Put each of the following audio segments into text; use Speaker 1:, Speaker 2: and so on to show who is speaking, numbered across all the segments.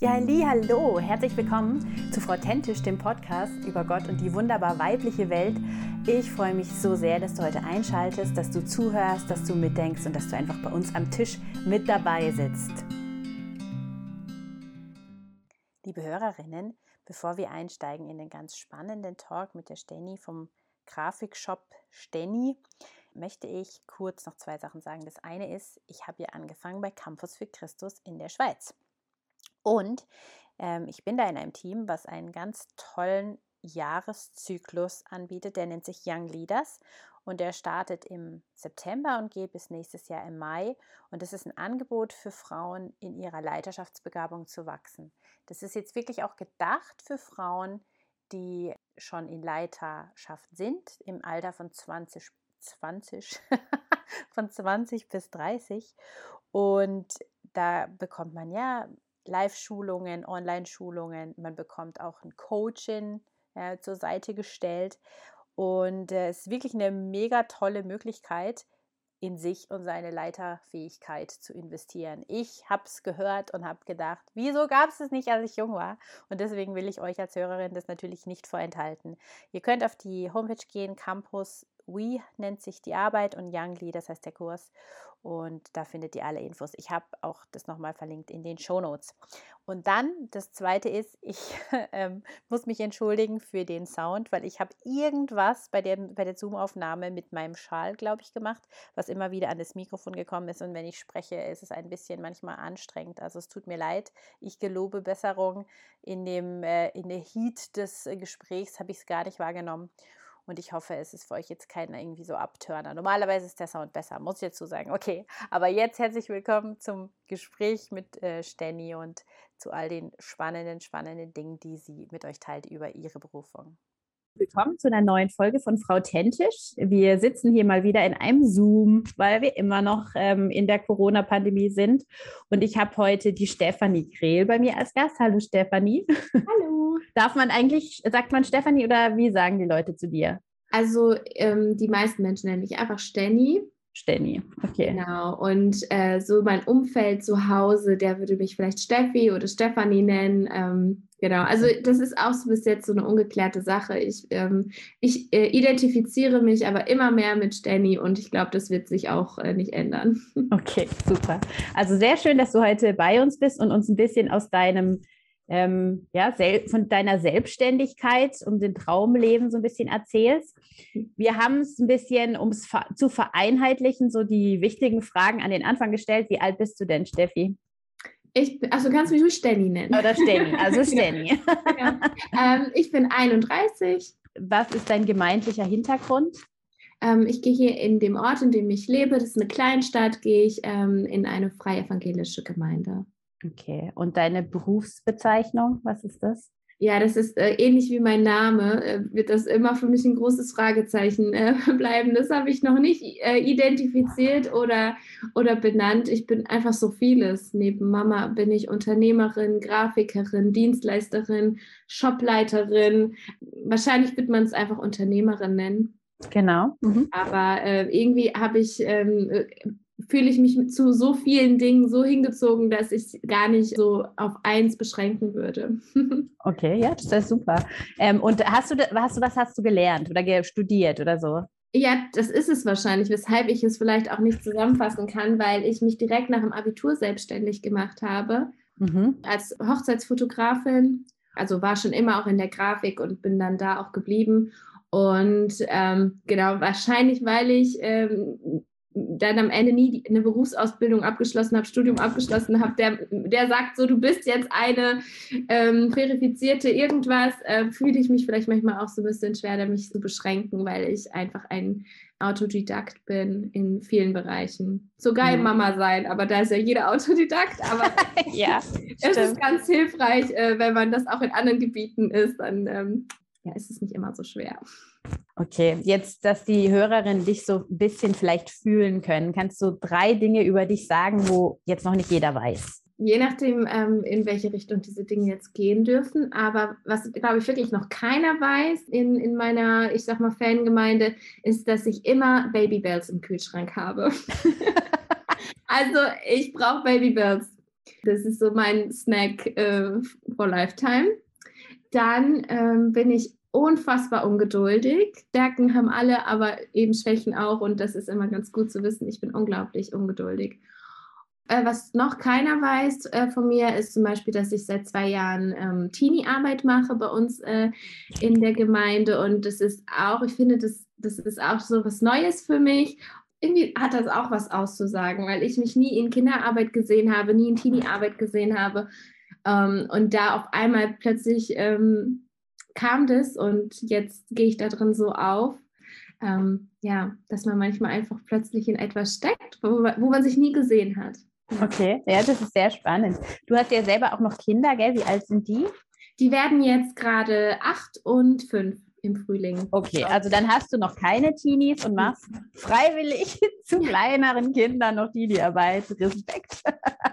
Speaker 1: Ja, hallo, herzlich willkommen zu Frau Tentisch, dem Podcast über Gott und die wunderbar weibliche Welt. Ich freue mich so sehr, dass du heute einschaltest, dass du zuhörst, dass du mitdenkst und dass du einfach bei uns am Tisch mit dabei sitzt. Liebe Hörerinnen, bevor wir einsteigen in den ganz spannenden Talk mit der Steny vom Grafikshop Steny, möchte ich kurz noch zwei Sachen sagen. Das eine ist, ich habe ja angefangen bei Campus für Christus in der Schweiz. Und ähm, ich bin da in einem Team, was einen ganz tollen Jahreszyklus anbietet. Der nennt sich Young Leaders und der startet im September und geht bis nächstes Jahr im Mai. Und das ist ein Angebot für Frauen, in ihrer Leiterschaftsbegabung zu wachsen. Das ist jetzt wirklich auch gedacht für Frauen, die schon in Leiterschaft sind, im Alter von 20, 20, von 20 bis 30. Und da bekommt man ja Live-Schulungen, Online-Schulungen. Man bekommt auch ein Coaching äh, zur Seite gestellt. Und äh, es ist wirklich eine mega tolle Möglichkeit, in sich und seine Leiterfähigkeit zu investieren. Ich habe es gehört und habe gedacht, wieso gab es es nicht, als ich jung war? Und deswegen will ich euch als Hörerin das natürlich nicht vorenthalten. Ihr könnt auf die Homepage gehen, Campus We nennt sich die Arbeit und Youngly, das heißt der Kurs. Und da findet ihr alle Infos. Ich habe auch das nochmal verlinkt in den Show Notes. Und dann, das zweite ist, ich ähm, muss mich entschuldigen für den Sound, weil ich habe irgendwas bei der, bei der Zoom-Aufnahme mit meinem Schal, glaube ich, gemacht, was immer wieder an das Mikrofon gekommen ist. Und wenn ich spreche, ist es ein bisschen manchmal anstrengend. Also es tut mir leid. Ich gelobe Besserung. In, dem, äh, in der Heat des äh, Gesprächs habe ich es gar nicht wahrgenommen. Und ich hoffe, es ist für euch jetzt keiner irgendwie so Abtörner. Normalerweise ist der Sound besser, muss ich dazu sagen. Okay, aber jetzt herzlich willkommen zum Gespräch mit äh, Stenny und zu all den spannenden, spannenden Dingen, die sie mit euch teilt über ihre Berufung. Willkommen zu einer neuen Folge von Frau Tentisch. Wir sitzen hier mal wieder in einem Zoom, weil wir immer noch ähm, in der Corona-Pandemie sind. Und ich habe heute die Stefanie Grehl bei mir als Gast. Hallo Stefanie.
Speaker 2: Hallo.
Speaker 1: Darf man eigentlich, sagt man Stefanie oder wie sagen die Leute zu dir?
Speaker 2: Also ähm, die meisten Menschen nennen mich einfach Stenny.
Speaker 1: Stenny, okay.
Speaker 2: Genau. Und äh, so mein Umfeld zu Hause, der würde mich vielleicht Steffi oder Stefanie nennen. Ähm, genau. Also das ist auch so bis jetzt so eine ungeklärte Sache. Ich, ähm, ich äh, identifiziere mich aber immer mehr mit Stenny und ich glaube, das wird sich auch äh, nicht ändern.
Speaker 1: Okay, super. Also sehr schön, dass du heute bei uns bist und uns ein bisschen aus deinem ähm, ja, von deiner Selbstständigkeit und dem Traumleben so ein bisschen erzählst. Wir haben es ein bisschen, um es zu vereinheitlichen, so die wichtigen Fragen an den Anfang gestellt. Wie alt bist du denn, Steffi?
Speaker 2: Ich, also kannst du mich nur Stenny nennen.
Speaker 1: Oder Stenny, also Stenny.
Speaker 2: ja. ähm, ich bin 31.
Speaker 1: Was ist dein gemeindlicher Hintergrund?
Speaker 2: Ähm, ich gehe hier in dem Ort, in dem ich lebe, das ist eine Kleinstadt, gehe ich ähm, in eine freie evangelische Gemeinde.
Speaker 1: Okay, und deine Berufsbezeichnung, was ist das?
Speaker 2: Ja, das ist äh, ähnlich wie mein Name, äh, wird das immer für mich ein großes Fragezeichen äh, bleiben. Das habe ich noch nicht äh, identifiziert oder, oder benannt. Ich bin einfach so vieles. Neben Mama bin ich Unternehmerin, Grafikerin, Dienstleisterin, Shopleiterin. Wahrscheinlich wird man es einfach Unternehmerin nennen.
Speaker 1: Genau.
Speaker 2: Mhm. Aber äh, irgendwie habe ich ähm, äh, fühle ich mich zu so vielen Dingen so hingezogen, dass ich gar nicht so auf eins beschränken würde.
Speaker 1: okay, ja, das ist super. Ähm, und hast du, hast du, was hast du gelernt oder studiert oder so?
Speaker 2: Ja, das ist es wahrscheinlich, weshalb ich es vielleicht auch nicht zusammenfassen kann, weil ich mich direkt nach dem Abitur selbstständig gemacht habe mhm. als Hochzeitsfotografin. Also war schon immer auch in der Grafik und bin dann da auch geblieben. Und ähm, genau, wahrscheinlich, weil ich ähm, dann am Ende nie eine Berufsausbildung abgeschlossen habe, Studium abgeschlossen habe, der, der sagt so, du bist jetzt eine ähm, verifizierte irgendwas, äh, fühle ich mich vielleicht manchmal auch so ein bisschen schwer, mich zu beschränken, weil ich einfach ein Autodidakt bin in vielen Bereichen. Sogar im mhm. Mama sein, aber da ist ja jeder Autodidakt, aber
Speaker 1: ja,
Speaker 2: es ist ganz hilfreich, äh, wenn man das auch in anderen Gebieten ist, dann ähm, ja, ist es nicht immer so schwer.
Speaker 1: Okay, jetzt, dass die Hörerinnen dich so ein bisschen vielleicht fühlen können, kannst du drei Dinge über dich sagen, wo jetzt noch nicht jeder weiß?
Speaker 2: Je nachdem, ähm, in welche Richtung diese Dinge jetzt gehen dürfen. Aber was, glaube ich, wirklich noch keiner weiß in, in meiner, ich sag mal, Fangemeinde, ist, dass ich immer Babybells im Kühlschrank habe. also ich brauche Babybells. Das ist so mein Snack äh, for Lifetime. Dann ähm, bin ich unfassbar ungeduldig. Stärken haben alle, aber eben Schwächen auch. Und das ist immer ganz gut zu wissen. Ich bin unglaublich ungeduldig. Äh, was noch keiner weiß äh, von mir, ist zum Beispiel, dass ich seit zwei Jahren ähm, Teenie-Arbeit mache bei uns äh, in der Gemeinde. Und das ist auch, ich finde, das, das ist auch so was Neues für mich. Irgendwie hat das auch was auszusagen, weil ich mich nie in Kinderarbeit gesehen habe, nie in Teenie-Arbeit gesehen habe. Ähm, und da auf einmal plötzlich ähm, kam das und jetzt gehe ich da drin so auf. Ähm, ja, dass man manchmal einfach plötzlich in etwas steckt, wo, wo man sich nie gesehen hat.
Speaker 1: Okay, ja, das ist sehr spannend. Du hast ja selber auch noch Kinder, gell? Wie alt sind die?
Speaker 2: Die werden jetzt gerade acht und fünf im Frühling.
Speaker 1: Okay, also dann hast du noch keine Teenies und machst freiwillig zu kleineren Kindern noch Teenie-Arbeit. Respekt.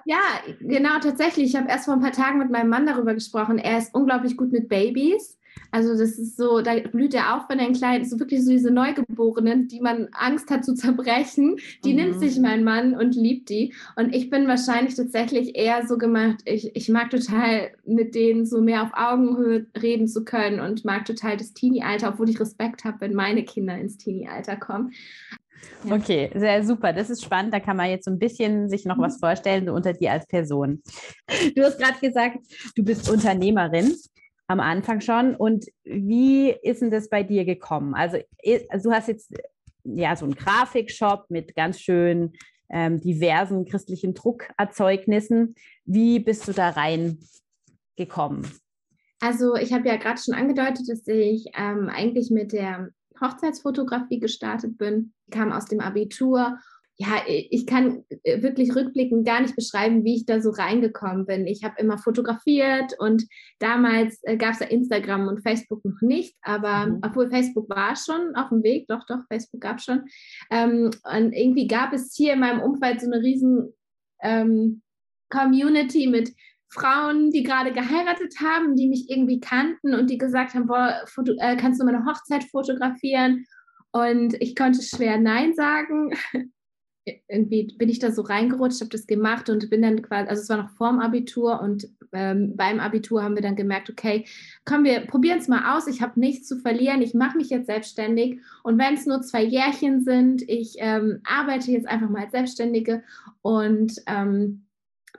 Speaker 2: Ja, genau, tatsächlich. Ich habe erst vor ein paar Tagen mit meinem Mann darüber gesprochen. Er ist unglaublich gut mit Babys. Also das ist so, da blüht er auf, wenn er ein kleines, so wirklich so diese Neugeborenen, die man Angst hat zu zerbrechen, die mhm. nimmt sich mein Mann und liebt die. Und ich bin wahrscheinlich tatsächlich eher so gemacht, ich, ich mag total mit denen so mehr auf Augenhöhe reden zu können und mag total das Teenie-Alter, obwohl ich Respekt habe, wenn meine Kinder ins Teenie-Alter kommen.
Speaker 1: Ja. Okay, sehr super. Das ist spannend. Da kann man jetzt so ein bisschen sich noch was mhm. vorstellen, so unter dir als Person. Du hast gerade gesagt, du bist Unternehmerin am Anfang schon. Und wie ist denn das bei dir gekommen? Also, also du hast jetzt ja so einen Grafikshop mit ganz schön ähm, diversen christlichen Druckerzeugnissen. Wie bist du da reingekommen?
Speaker 2: Also ich habe ja gerade schon angedeutet, dass ich ähm, eigentlich mit der Hochzeitsfotografie gestartet bin. Kam aus dem Abitur ja, ich kann äh, wirklich rückblickend gar nicht beschreiben, wie ich da so reingekommen bin. Ich habe immer fotografiert und damals äh, gab es ja Instagram und Facebook noch nicht, aber mhm. obwohl Facebook war schon auf dem Weg, doch, doch, Facebook gab es schon. Ähm, und irgendwie gab es hier in meinem Umfeld so eine riesen ähm, Community mit Frauen, die gerade geheiratet haben, die mich irgendwie kannten und die gesagt haben, boah, Foto, äh, kannst du meine Hochzeit fotografieren? Und ich konnte schwer Nein sagen. irgendwie bin ich da so reingerutscht, habe das gemacht und bin dann quasi, also es war noch vorm Abitur und ähm, beim Abitur haben wir dann gemerkt, okay, komm, wir probieren es mal aus, ich habe nichts zu verlieren, ich mache mich jetzt selbstständig und wenn es nur zwei Jährchen sind, ich ähm, arbeite jetzt einfach mal als Selbstständige und ähm,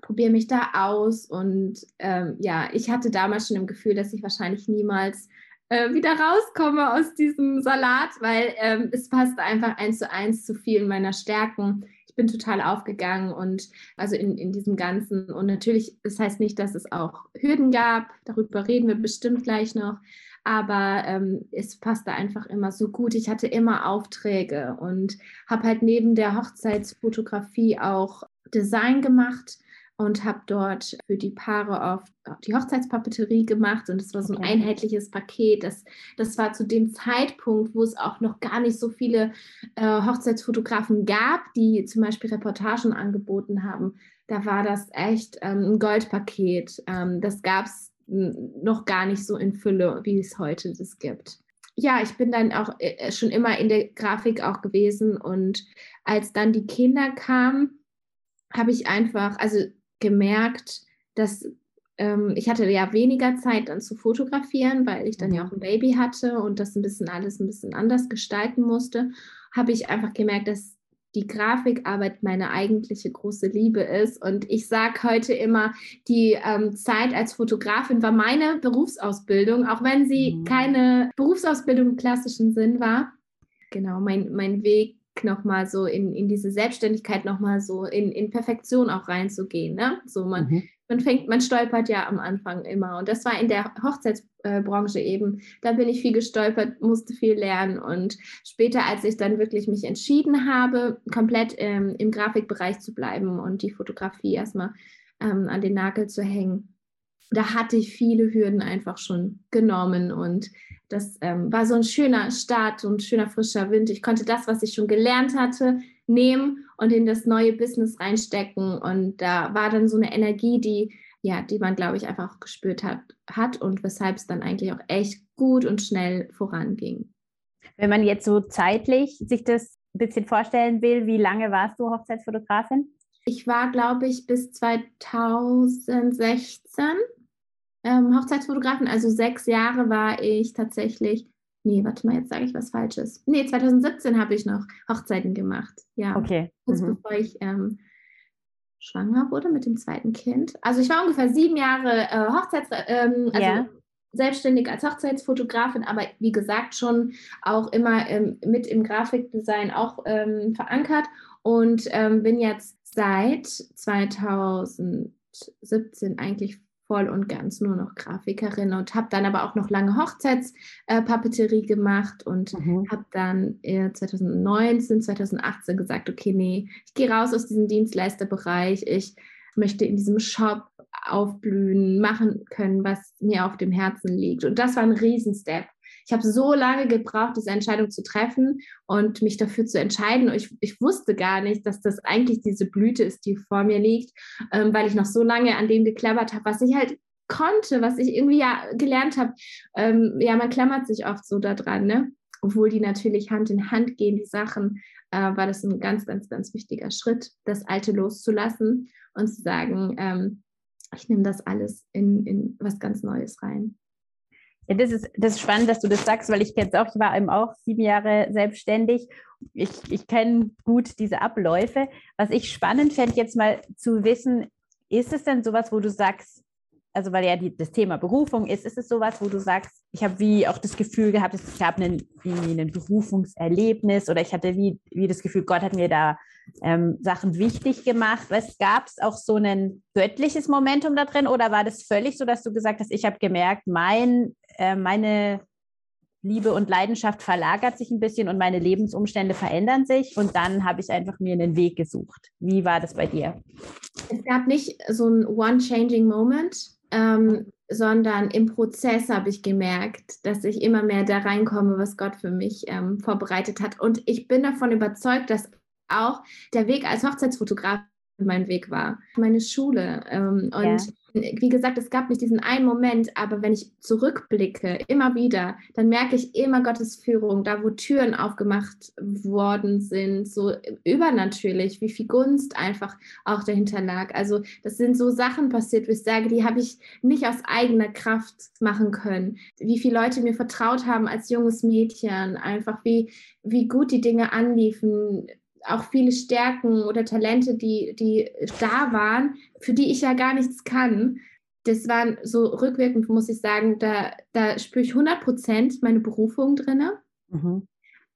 Speaker 2: probiere mich da aus und ähm, ja, ich hatte damals schon im Gefühl, dass ich wahrscheinlich niemals äh, wieder rauskomme aus diesem Salat, weil ähm, es passt einfach eins zu eins zu vielen meiner Stärken. Ich bin total aufgegangen und also in, in diesem Ganzen. Und natürlich, das heißt nicht, dass es auch Hürden gab. Darüber reden wir bestimmt gleich noch. Aber ähm, es passte einfach immer so gut. Ich hatte immer Aufträge und habe halt neben der Hochzeitsfotografie auch Design gemacht und habe dort für die Paare oft die Hochzeitspapeterie gemacht und es war so ein okay. einheitliches Paket. Das, das war zu dem Zeitpunkt, wo es auch noch gar nicht so viele äh, Hochzeitsfotografen gab, die zum Beispiel Reportagen angeboten haben. Da war das echt ähm, ein Goldpaket. Ähm, das gab es noch gar nicht so in Fülle, wie es heute das gibt. Ja, ich bin dann auch äh, schon immer in der Grafik auch gewesen und als dann die Kinder kamen, habe ich einfach, also gemerkt, dass ähm, ich hatte ja weniger Zeit dann zu fotografieren, weil ich dann ja auch ein Baby hatte und das ein bisschen alles ein bisschen anders gestalten musste, habe ich einfach gemerkt, dass die Grafikarbeit meine eigentliche große Liebe ist. Und ich sage heute immer, die ähm, Zeit als Fotografin war meine Berufsausbildung, auch wenn sie mhm. keine Berufsausbildung im klassischen Sinn war. Genau, mein, mein Weg nochmal so in, in diese Selbstständigkeit nochmal so in, in Perfektion auch reinzugehen. Ne? So man, mhm. man fängt, man stolpert ja am Anfang immer. Und das war in der Hochzeitsbranche eben. Da bin ich viel gestolpert, musste viel lernen. Und später, als ich dann wirklich mich entschieden habe, komplett ähm, im Grafikbereich zu bleiben und die Fotografie erstmal ähm, an den Nagel zu hängen, da hatte ich viele Hürden einfach schon genommen und das ähm, war so ein schöner Start und schöner frischer Wind. Ich konnte das, was ich schon gelernt hatte, nehmen und in das neue Business reinstecken. Und da war dann so eine Energie, die, ja, die man, glaube ich, einfach auch gespürt hat, hat und weshalb es dann eigentlich auch echt gut und schnell voranging.
Speaker 1: Wenn man jetzt so zeitlich sich das ein bisschen vorstellen will, wie lange warst du Hochzeitsfotografin?
Speaker 2: Ich war, glaube ich, bis 2016 ähm, Hochzeitsfotografin. Also sechs Jahre war ich tatsächlich. Nee, warte mal, jetzt sage ich was Falsches. Nee, 2017 habe ich noch Hochzeiten gemacht. Ja.
Speaker 1: Okay.
Speaker 2: Kurz mhm. bevor ich ähm, schwanger wurde mit dem zweiten Kind. Also ich war ungefähr sieben Jahre äh, Hochzeits, ähm, also yeah. selbstständig als Hochzeitsfotografin, aber wie gesagt schon auch immer ähm, mit im Grafikdesign auch ähm, verankert und ähm, bin jetzt seit 2017 eigentlich voll und ganz nur noch Grafikerin und habe dann aber auch noch lange Hochzeitspapeterie äh, gemacht und mhm. habe dann äh, 2019, 2018 gesagt, okay, nee, ich gehe raus aus diesem Dienstleisterbereich, ich möchte in diesem Shop aufblühen, machen können, was mir auf dem Herzen liegt. Und das war ein Riesenstep. Ich habe so lange gebraucht, diese Entscheidung zu treffen und mich dafür zu entscheiden. Ich, ich wusste gar nicht, dass das eigentlich diese Blüte ist, die vor mir liegt, ähm, weil ich noch so lange an dem geklammert habe, was ich halt konnte, was ich irgendwie ja gelernt habe. Ähm, ja, man klammert sich oft so daran, ne? Obwohl die natürlich Hand in Hand gehen, die Sachen, äh, war das ein ganz, ganz, ganz wichtiger Schritt, das Alte loszulassen und zu sagen, ähm, ich nehme das alles in, in was ganz Neues rein.
Speaker 1: Ja, das ist, das ist spannend, dass du das sagst, weil ich es auch, ich war eben auch sieben Jahre selbstständig. Ich, ich kenne gut diese Abläufe. Was ich spannend fände, jetzt mal zu wissen, ist es denn sowas, wo du sagst, also weil ja die, das Thema Berufung ist, ist es sowas, wo du sagst, ich habe wie auch das Gefühl gehabt, es gab einen, irgendwie ein Berufungserlebnis oder ich hatte wie, wie das Gefühl, Gott hat mir da ähm, Sachen wichtig gemacht. Gab es auch so ein göttliches Momentum da drin oder war das völlig so, dass du gesagt hast, ich habe gemerkt, mein, äh, meine Liebe und Leidenschaft verlagert sich ein bisschen und meine Lebensumstände verändern sich und dann habe ich einfach mir einen Weg gesucht. Wie war das bei dir?
Speaker 2: Es gab nicht so ein One-Changing Moment, ähm, sondern im Prozess habe ich gemerkt, dass ich immer mehr da reinkomme, was Gott für mich ähm, vorbereitet hat. Und ich bin davon überzeugt, dass auch der Weg als Hochzeitsfotograf mein Weg war, meine Schule. Ähm, und ja wie gesagt, es gab nicht diesen einen Moment, aber wenn ich zurückblicke, immer wieder, dann merke ich immer Gottes Führung, da wo Türen aufgemacht worden sind, so übernatürlich, wie viel Gunst einfach auch dahinter lag. Also das sind so Sachen passiert, wo ich sage, die habe ich nicht aus eigener Kraft machen können. Wie viele Leute mir vertraut haben als junges Mädchen, einfach wie, wie gut die Dinge anliefen, auch viele Stärken oder Talente, die, die da waren, für die ich ja gar nichts kann. Das waren so rückwirkend, muss ich sagen, da, da spüre ich 100 Prozent meine Berufung drin. Mhm.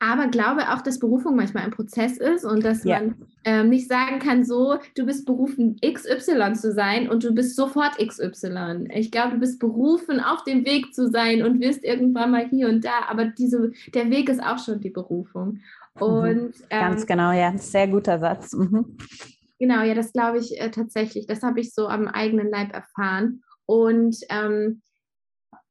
Speaker 2: Aber glaube auch, dass Berufung manchmal ein Prozess ist und dass ja. man ähm, nicht sagen kann, so, du bist berufen, XY zu sein und du bist sofort XY. Ich glaube, du bist berufen, auf dem Weg zu sein und wirst irgendwann mal hier und da. Aber diese, der Weg ist auch schon die Berufung.
Speaker 1: Mhm. Und, Ganz ähm, genau, ja, sehr guter Satz. Mhm.
Speaker 2: Genau, ja, das glaube ich äh, tatsächlich. Das habe ich so am eigenen Leib erfahren. Und ähm,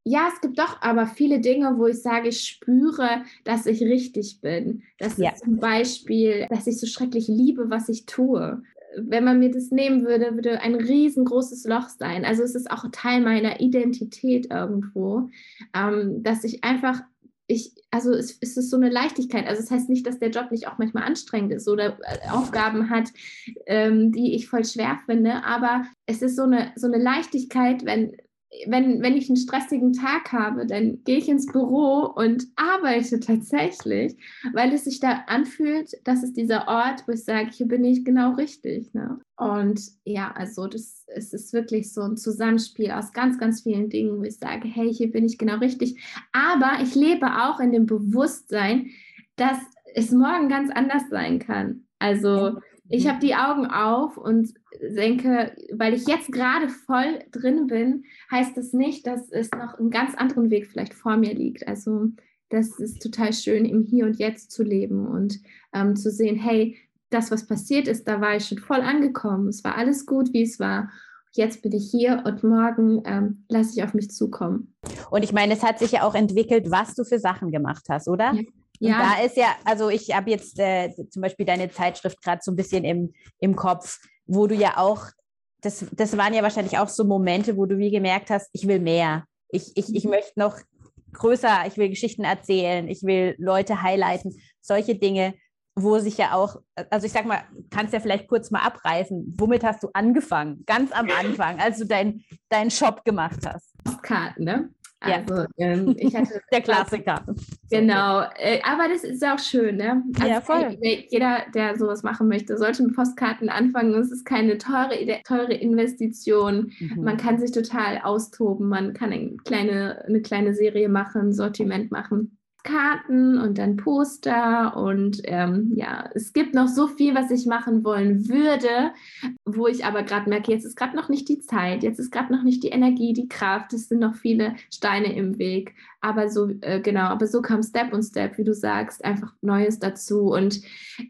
Speaker 2: ja, es gibt doch aber viele Dinge, wo ich sage, ich spüre, dass ich richtig bin. Das ja. ist zum Beispiel, dass ich so schrecklich liebe, was ich tue. Wenn man mir das nehmen würde, würde ein riesengroßes Loch sein. Also es ist auch Teil meiner Identität irgendwo, ähm, dass ich einfach ich, also es, es, ist so eine Leichtigkeit. Also es das heißt nicht, dass der Job nicht auch manchmal anstrengend ist oder äh, Aufgaben hat, ähm, die ich voll schwer finde, aber es ist so eine, so eine Leichtigkeit, wenn, wenn, wenn ich einen stressigen Tag habe, dann gehe ich ins Büro und arbeite tatsächlich, weil es sich da anfühlt, das ist dieser Ort, wo ich sage, hier bin ich genau richtig. Ne? Und ja, also das es ist wirklich so ein Zusammenspiel aus ganz, ganz vielen Dingen, wo ich sage, hey, hier bin ich genau richtig. Aber ich lebe auch in dem Bewusstsein, dass es morgen ganz anders sein kann. Also ich habe die Augen auf und denke, weil ich jetzt gerade voll drin bin, heißt das nicht, dass es noch einen ganz anderen Weg vielleicht vor mir liegt. Also das ist total schön, im Hier und Jetzt zu leben und ähm, zu sehen, hey, das, was passiert ist, da war ich schon voll angekommen. Es war alles gut, wie es war. Jetzt bin ich hier und morgen ähm, lasse ich auf mich zukommen.
Speaker 1: Und ich meine, es hat sich ja auch entwickelt, was du für Sachen gemacht hast, oder? Ja. Ja. Und da ist ja, also ich habe jetzt äh, zum Beispiel deine Zeitschrift gerade so ein bisschen im, im Kopf, wo du ja auch, das, das waren ja wahrscheinlich auch so Momente, wo du wie gemerkt hast, ich will mehr. Ich, ich, ich mhm. möchte noch größer, ich will Geschichten erzählen, ich will Leute highlighten, solche Dinge. wo sich ja auch, also ich sag mal, kannst ja vielleicht kurz mal abreißen. Womit hast du angefangen? Ganz am Anfang, als du deinen dein Shop gemacht hast.
Speaker 2: Postkarten, ne? Also, ähm, ich hatte
Speaker 1: der Klassiker.
Speaker 2: Genau, äh, aber das ist auch schön, ne? Also, ja, voll. Jeder, der sowas machen möchte, sollte mit Postkarten anfangen. Es ist keine teure, teure Investition. Mhm. Man kann sich total austoben. Man kann eine kleine, eine kleine Serie machen, Sortiment machen. Karten und dann Poster und ähm, ja, es gibt noch so viel, was ich machen wollen würde, wo ich aber gerade merke, jetzt ist gerade noch nicht die Zeit, jetzt ist gerade noch nicht die Energie, die Kraft, es sind noch viele Steine im Weg. Aber so, äh, genau, aber so kam Step und Step, wie du sagst, einfach Neues dazu. Und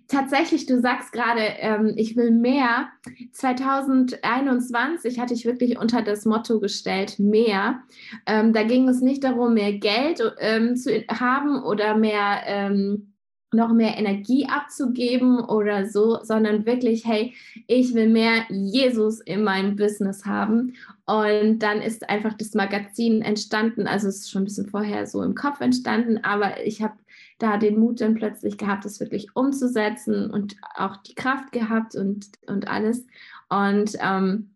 Speaker 2: tatsächlich, du sagst gerade, ähm, ich will mehr. 2021 hatte ich wirklich unter das Motto gestellt, mehr. Ähm, da ging es nicht darum, mehr Geld ähm, zu haben oder mehr ähm, noch mehr Energie abzugeben oder so, sondern wirklich, hey, ich will mehr Jesus in meinem Business haben. Und dann ist einfach das Magazin entstanden, also es ist schon ein bisschen vorher so im Kopf entstanden, aber ich habe da den Mut dann plötzlich gehabt, das wirklich umzusetzen und auch die Kraft gehabt und, und alles. Und ähm,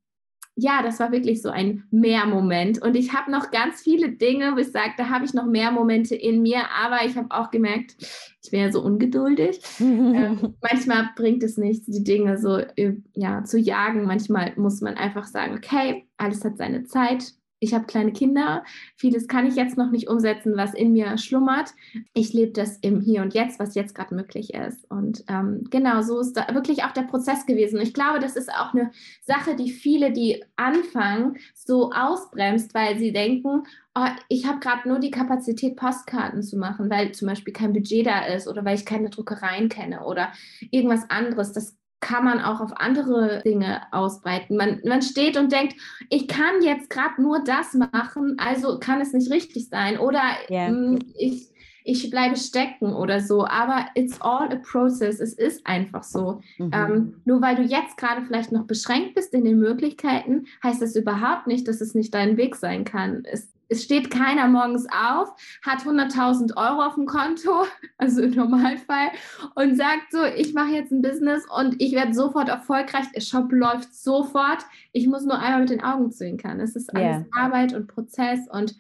Speaker 2: ja, das war wirklich so ein Mehrmoment. Und ich habe noch ganz viele Dinge, wo ich sage, da habe ich noch mehr Momente in mir, aber ich habe auch gemerkt, ich ja so ungeduldig. ähm, manchmal bringt es nichts, die Dinge so äh, ja, zu jagen. Manchmal muss man einfach sagen, okay, alles hat seine Zeit ich habe kleine Kinder, vieles kann ich jetzt noch nicht umsetzen, was in mir schlummert. Ich lebe das im Hier und Jetzt, was jetzt gerade möglich ist. Und ähm, genau, so ist da wirklich auch der Prozess gewesen. Und ich glaube, das ist auch eine Sache, die viele, die anfangen, so ausbremst, weil sie denken, oh, ich habe gerade nur die Kapazität, Postkarten zu machen, weil zum Beispiel kein Budget da ist oder weil ich keine Druckereien kenne oder irgendwas anderes. Das kann man auch auf andere Dinge ausbreiten. Man, man steht und denkt, ich kann jetzt gerade nur das machen, also kann es nicht richtig sein. Oder yeah. mh, ich, ich bleibe stecken oder so. Aber it's all a process. Es ist einfach so. Mhm. Ähm, nur weil du jetzt gerade vielleicht noch beschränkt bist in den Möglichkeiten, heißt das überhaupt nicht, dass es nicht dein Weg sein kann. Es es steht keiner morgens auf, hat 100.000 Euro auf dem Konto, also im Normalfall, und sagt so, ich mache jetzt ein Business und ich werde sofort erfolgreich, der Shop läuft sofort, ich muss nur einmal mit den Augen können. Es ist alles yeah. Arbeit und Prozess und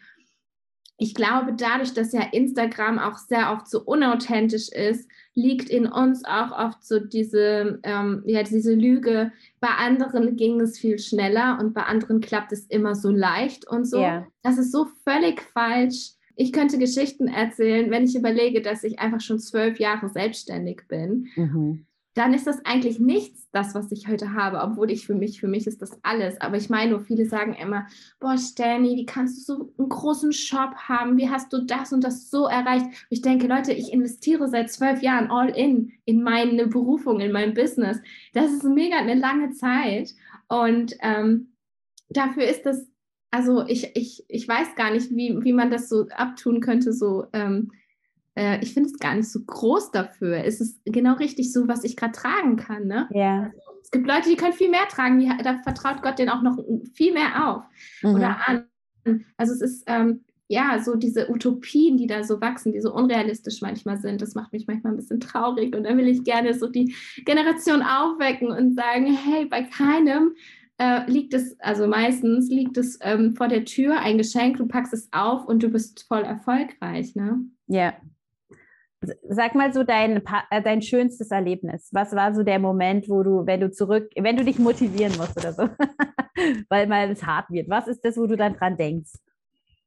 Speaker 2: ich glaube, dadurch, dass ja Instagram auch sehr oft so unauthentisch ist, liegt in uns auch oft so diese, ähm, ja, diese Lüge. Bei anderen ging es viel schneller und bei anderen klappt es immer so leicht und so. Yeah. Das ist so völlig falsch. Ich könnte Geschichten erzählen, wenn ich überlege, dass ich einfach schon zwölf Jahre selbstständig bin. Mhm dann ist das eigentlich nichts, das, was ich heute habe, obwohl ich für mich, für mich ist das alles. Aber ich meine, nur viele sagen immer, boah, Stanley, wie kannst du so einen großen Shop haben? Wie hast du das und das so erreicht? Und ich denke, Leute, ich investiere seit zwölf Jahren all in, in meine Berufung, in mein Business. Das ist mega eine lange Zeit. Und ähm, dafür ist das, also ich, ich, ich weiß gar nicht, wie, wie man das so abtun könnte, so ähm, äh, ich finde es gar nicht so groß dafür. Es ist genau richtig so, was ich gerade tragen kann. Ne?
Speaker 1: Ja. Also,
Speaker 2: es gibt Leute, die können viel mehr tragen, die, da vertraut Gott denen auch noch viel mehr auf mhm. oder an. Also es ist ähm, ja so diese Utopien, die da so wachsen, die so unrealistisch manchmal sind. Das macht mich manchmal ein bisschen traurig und da will ich gerne so die Generation aufwecken und sagen, hey, bei keinem äh, liegt es, also meistens liegt es ähm, vor der Tür, ein Geschenk, du packst es auf und du bist voll erfolgreich, ne?
Speaker 1: Ja, Sag mal so dein, äh, dein schönstes Erlebnis. Was war so der Moment, wo du, wenn du zurück, wenn du dich motivieren musst oder so, weil mal es hart wird, was ist das, wo du dann dran denkst?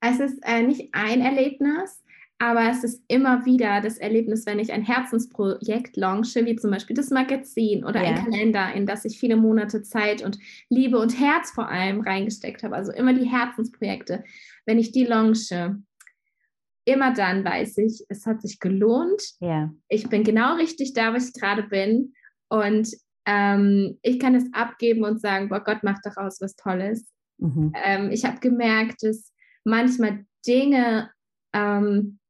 Speaker 2: Es ist äh, nicht ein Erlebnis, aber es ist immer wieder das Erlebnis, wenn ich ein Herzensprojekt launche, wie zum Beispiel das Magazin oder ja. ein Kalender, in das ich viele Monate Zeit und Liebe und Herz vor allem reingesteckt habe. Also immer die Herzensprojekte. Wenn ich die launche, immer dann weiß ich, es hat sich gelohnt.
Speaker 1: Ja.
Speaker 2: Ich bin genau richtig da, wo ich gerade bin. Und ähm, ich kann es abgeben und sagen, boah, Gott macht daraus was Tolles. Mhm. Ähm, ich habe gemerkt, dass manchmal Dinge ähm,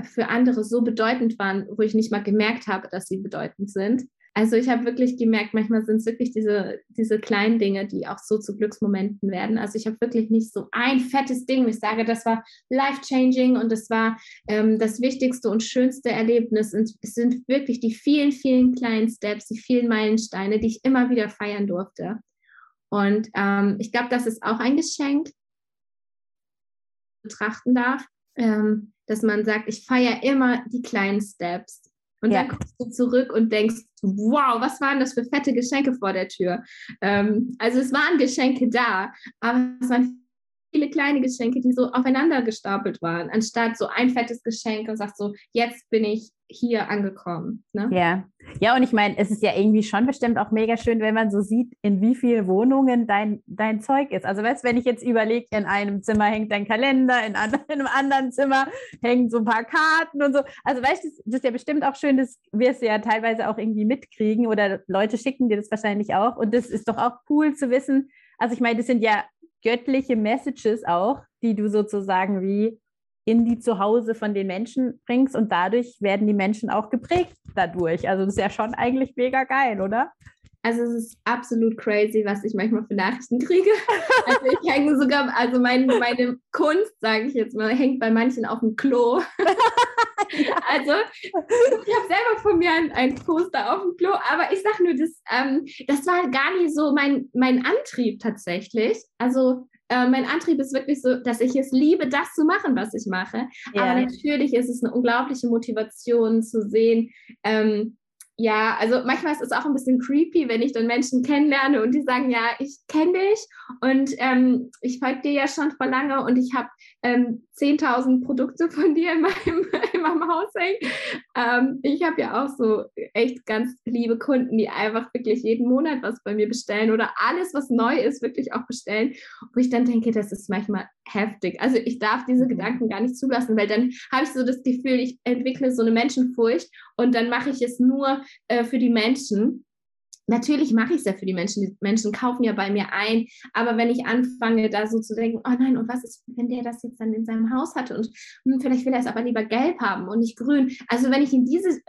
Speaker 2: für andere so bedeutend waren, wo ich nicht mal gemerkt habe, dass sie bedeutend sind. Also ich habe wirklich gemerkt, manchmal sind es wirklich diese, diese kleinen Dinge, die auch so zu Glücksmomenten werden. Also ich habe wirklich nicht so ein fettes Ding. Ich sage, das war life-changing und das war ähm, das wichtigste und schönste Erlebnis. Und es sind wirklich die vielen, vielen kleinen Steps, die vielen Meilensteine, die ich immer wieder feiern durfte. Und ähm, ich glaube, das ist auch ein Geschenk, betrachten darf, ähm, dass man sagt, ich feiere immer die kleinen Steps. Und ja. dann kommst du zurück und denkst, wow, was waren das für fette Geschenke vor der Tür? Ähm, also es waren Geschenke da, aber es waren viele kleine Geschenke, die so aufeinander gestapelt waren, anstatt so ein fettes Geschenk und sagst so, jetzt bin ich hier angekommen. Ne?
Speaker 1: Ja. Ja, und ich meine, es ist ja irgendwie schon bestimmt auch mega schön, wenn man so sieht, in wie vielen Wohnungen dein, dein Zeug ist. Also weißt wenn ich jetzt überlege, in einem Zimmer hängt dein Kalender, in, in, einem anderen Zimmer hängen so ein paar Karten und so. Also weißt du, das, das ist ja bestimmt auch schön, das wirst du ja teilweise auch irgendwie mitkriegen oder Leute schicken dir das wahrscheinlich auch. Und das ist doch auch cool zu wissen. Also ich meine, das sind ja göttliche Messages auch, die du sozusagen wie in die Zuhause von den Menschen bringst und dadurch werden die Menschen auch geprägt dadurch. Also das ist ja schon eigentlich mega geil, oder?
Speaker 2: Also es ist absolut crazy, was ich manchmal für Nachrichten kriege. Also ich hänge sogar, also mein, meine Kunst, sage ich jetzt mal, hängt bei manchen auf dem Klo. Also ich habe selber von mir ein, ein, Poster auf dem Klo, aber ich sage nur, das, ähm, das war gar nicht so mein, mein Antrieb tatsächlich. Also äh, mein Antrieb ist wirklich so, dass ich es liebe, das zu machen, was ich mache. Ja. Aber natürlich ist es eine unglaubliche Motivation zu sehen, ähm, ja, also manchmal ist es auch ein bisschen creepy, wenn ich dann Menschen kennenlerne und die sagen, ja, ich kenne dich und ähm, ich folge dir ja schon vor lange und ich habe ähm, 10.000 Produkte von dir in meinem, in meinem Haus hängen. Ähm, ich habe ja auch so echt ganz liebe Kunden, die einfach wirklich jeden Monat was bei mir bestellen oder alles, was neu ist, wirklich auch bestellen, wo ich dann denke, das ist manchmal heftig. Also ich darf diese mhm. Gedanken gar nicht zulassen, weil dann habe ich so das Gefühl, ich entwickle so eine Menschenfurcht und dann mache ich es nur äh, für die Menschen Natürlich mache ich es ja für die Menschen. Die Menschen kaufen ja bei mir ein. Aber wenn ich anfange, da so zu denken, oh nein, und was ist, wenn der das jetzt dann in seinem Haus hatte und hm, vielleicht will er es aber lieber gelb haben und nicht grün. Also wenn ich in diese